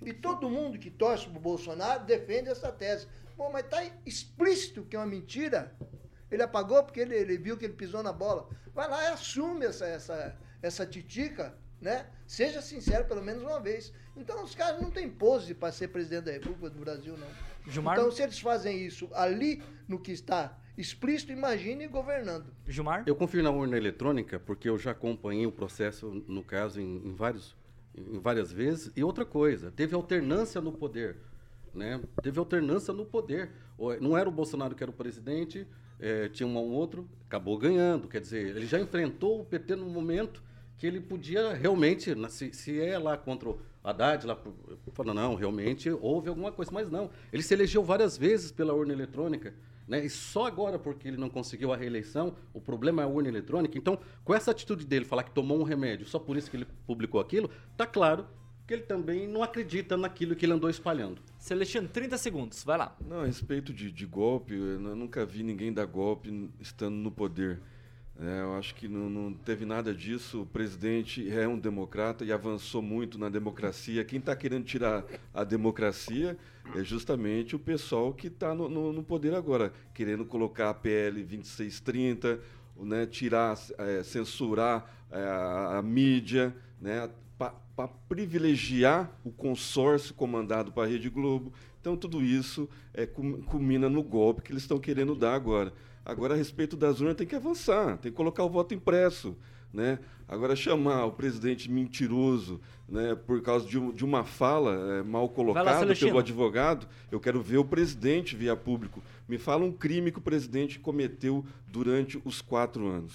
E todo mundo que torce pro Bolsonaro defende essa tese. Pô, mas tá explícito que é uma mentira. Ele apagou porque ele, ele viu que ele pisou na bola. Vai lá e assume essa, essa, essa titica, né? Seja sincero pelo menos uma vez. Então os caras não têm pose para ser presidente da República do Brasil, não. Gilmar? Então, se eles fazem isso ali no que está explícito, imagine governando. Gilmar? Eu confio na urna eletrônica porque eu já acompanhei o processo, no caso, em, em vários, várias vezes. E outra coisa, teve alternância no poder. Né? Teve alternância no poder. Não era o Bolsonaro que era o presidente, eh, tinha um outro, acabou ganhando. Quer dizer, ele já enfrentou o PT no momento que ele podia realmente, se, se é lá contra o Haddad, lá, falando, não, realmente houve alguma coisa, mas não. Ele se elegeu várias vezes pela urna eletrônica, né? E só agora, porque ele não conseguiu a reeleição, o problema é a urna eletrônica. Então, com essa atitude dele, falar que tomou um remédio, só por isso que ele publicou aquilo, tá claro que ele também não acredita naquilo que ele andou espalhando. Celestino, 30 segundos, vai lá. Não, a respeito de, de golpe, eu nu- nunca vi ninguém dar golpe estando no poder. É, eu acho que não, não teve nada disso. O presidente é um democrata e avançou muito na democracia. Quem está querendo tirar a democracia é justamente o pessoal que está no, no, no poder agora, querendo colocar a PL 2630, né, tirar, é, censurar é, a, a mídia, né, para privilegiar o consórcio comandado para a Rede Globo. Então, tudo isso é, culmina no golpe que eles estão querendo dar agora. Agora, a respeito das urnas, tem que avançar, tem que colocar o voto impresso. Né? Agora, chamar o presidente mentiroso né, por causa de, de uma fala é, mal colocada lá, pelo advogado, eu quero ver o presidente via público. Me fala um crime que o presidente cometeu durante os quatro anos.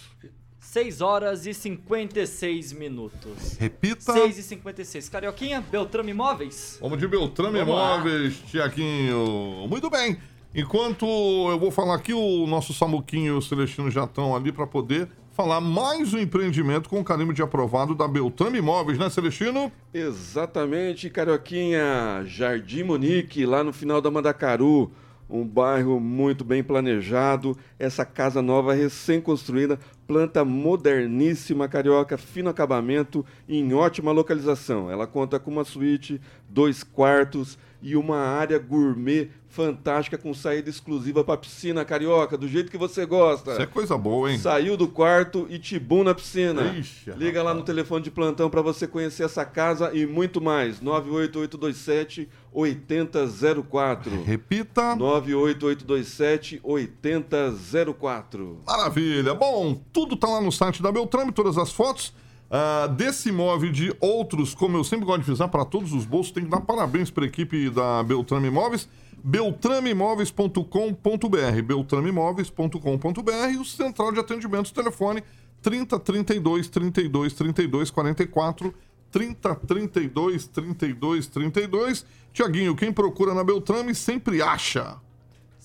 6 horas e 56 minutos. Repita. 6 e 56. Carioquinha, Beltrame Imóveis. Vamos de Beltrame Vamos Imóveis, Tiaguinho. Muito bem. Enquanto eu vou falar aqui, o nosso Samuquinho e o Celestino já estão ali para poder falar mais um empreendimento com carimbo de aprovado da Beltrame Imóveis, né, Celestino? Exatamente, Carioquinha. Jardim Monique, lá no final da Mandacaru. Um bairro muito bem planejado. Essa casa nova recém-construída, planta moderníssima, carioca, fino acabamento em ótima localização. Ela conta com uma suíte, dois quartos e uma área gourmet fantástica com saída exclusiva para piscina carioca, do jeito que você gosta. Isso é coisa boa, hein? Saiu do quarto e tibum na piscina. Ixi, Liga lá no telefone de plantão para você conhecer essa casa e muito mais. 98827 8004. Repita. 98827 8004. Maravilha. Bom, tudo tá lá no site da Beltrame, todas as fotos. Uh, desse imóvel e de outros, como eu sempre gosto de frisar, para todos os bolsos, tem que dar parabéns para a equipe da Beltrame Imóveis. beltrameimóveis.com.br beltrameimóveis.com.br e o central de atendimento, telefone 30 32 32 32 44 30 32 32 32. Tiaguinho, quem procura na Beltrame sempre acha.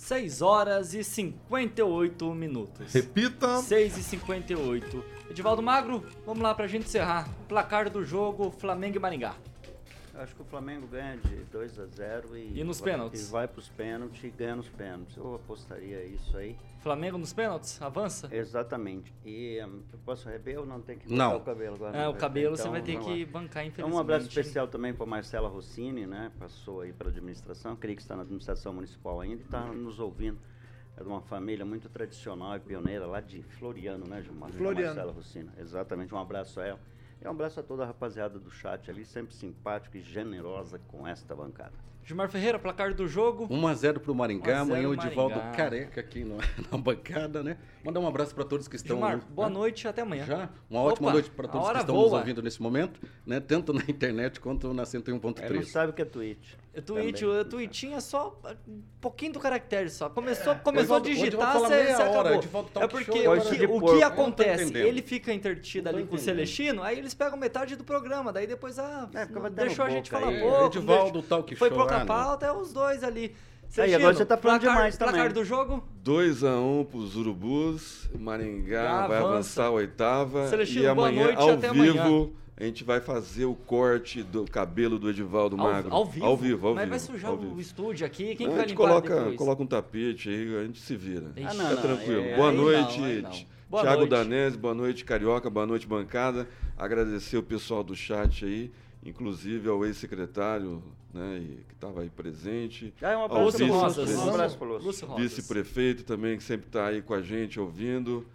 6 horas e 58 minutos. Repita. 6 e 58. Edivaldo Magro, vamos lá pra gente encerrar. Placar do jogo Flamengo e Maringá. Acho que o Flamengo ganha de 2 a 0 e, e nos pênaltis. E vai para os pênaltis e ganha nos pênaltis. Eu apostaria isso aí. Flamengo nos pênaltis? Avança? Exatamente. E um, eu posso reber ou não tem que não. o cabelo agora? É, o cabelo então, você vai ter que bancar, infelizmente. Um abraço especial também para Marcela Rossini, né? Passou aí para a administração, creio que está na administração municipal ainda e está nos ouvindo. É de uma família muito tradicional e pioneira lá de Floriano, né, Gilmar? Floriano. Marcela Rossini. Exatamente. Um abraço a ela. Um abraço a toda a rapaziada do chat ali, sempre simpática e generosa com esta bancada. Gilmar Ferreira, placar do jogo. 1x0 pro Maringá. Amanhã o Edivaldo careca aqui no, na bancada, né? Mandar um abraço para todos que estão. Gilmar, boa né? noite até amanhã. Já? Uma Opa, ótima noite para todos que estão voa. nos ouvindo nesse momento, né? Tanto na internet quanto na 101.3. Ele não sabe o que é tweet. É tweet, o tweetinho é só um pouquinho do caractere só. Começou, começou a digitar, você acabou. é porque o que, o que acontece? Ele fica intertido ali com o Celestino, aí eles pegam metade do programa, daí depois, ah, é, deixou a gente falar pouco. Edivaldo, Talk Foi pouca pauta, é os dois ali. Aí, agora você tá falando placar, demais placar também. do jogo? 2x1 um pros Urubus. Maringá vai avançar a oitava. Celestino, e amanhã, noite, ao vivo, amanhã. a gente vai fazer o corte do cabelo do Edivaldo ao, Magro. Ao vivo? Ao vivo, ao Mas vivo, vai sujar o estúdio aqui, quem não, vai a gente limpar coloca, depois? coloca um tapete aí, a gente se vira. Ixi, não, Fica não, tranquilo. é, boa noite, noite. Danese, boa noite, Carioca, boa noite, bancada. Agradecer o pessoal do chat aí, inclusive ao ex-secretário né, que estava aí presente. Ah, um ao abraço. Um abraço pro Lúcio. Lúcio Rosas. vice-prefeito também, que sempre está aí com a gente, ouvindo.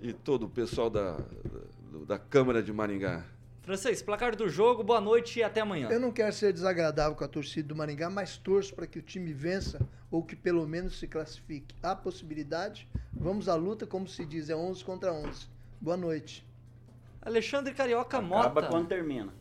E todo o pessoal da, da, da Câmara de Maringá. Francês, placar do jogo, boa noite e até amanhã. Eu não quero ser desagradável com a torcida do Maringá, mas torço para que o time vença ou que pelo menos se classifique. Há possibilidade? Vamos à luta, como se diz, é 11 contra 11. Boa noite. Alexandre Carioca Acaba Mota. quando termina.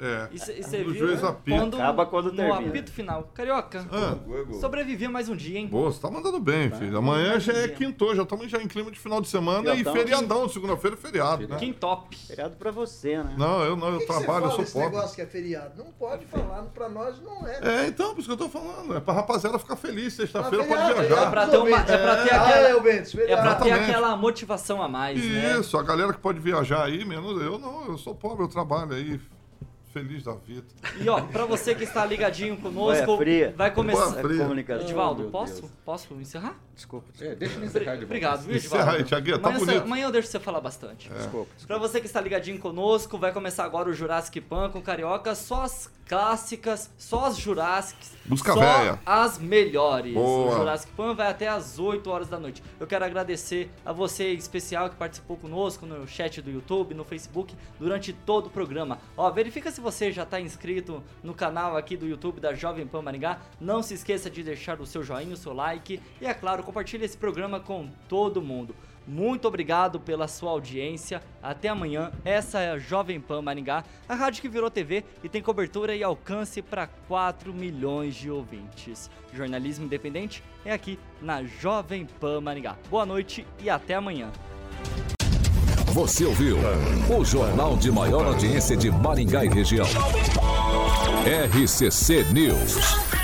É. E você O viu juiz apita. quando, Acaba quando no termina. apito final. Carioca, Ah, sobreviveu mais um dia, hein? boa, você tá mandando bem, filho. Amanhã já é quinto, já estamos já em clima de final de semana e tamo- feriadão. Segunda-feira é feriado, né? Quem top. Feriado pra você, né? Não, eu não, eu trabalho, eu sou esse pobre. negócio que é feriado? Não pode falar, pra nós não é. É, então, por isso que eu tô falando. É pra rapaziada ficar feliz. Sexta-feira Ah, pode feriado, É viajar. pra ter, uma, é pra ter Ah, aquela, é, o Bentes, é pra ter Exatamente. aquela motivação a mais, né? Isso, a galera que pode viajar aí, menos eu, não. Eu sou pobre, eu trabalho aí. Feliz da vida. E ó, pra você que está ligadinho conosco, vai começar. Fria. Edivaldo, Oh, posso? Posso encerrar? Desculpa. É, deixa ele encerrar de Obrigado, viu, Edivaldo? tá amanhã, amanhã eu deixo você falar bastante. Desculpa. Pra você que está ligadinho conosco, vai começar agora o Jurassic Pan com Carioca, só as clássicas, só as Jurassics, Busca só véia. as melhores. Boa. O Jurassic Pan vai até às 8 horas da noite. Eu quero agradecer a você em especial que participou conosco no chat do YouTube, no Facebook, durante todo o programa. Ó, verifica se você já está inscrito no canal aqui do YouTube da Jovem Pan Maringá. Não se esqueça de deixar o seu joinha, o seu like e, é claro, compartilhe esse programa com todo mundo. Muito obrigado pela sua audiência. Até amanhã. Essa é a Jovem Pan Maringá, a rádio que virou TV e tem cobertura e alcance para 4 milhões de ouvintes. Jornalismo independente é aqui na Jovem Pan Maringá. Boa noite e até amanhã. Você ouviu o jornal de maior audiência de Maringá e região. RCC News.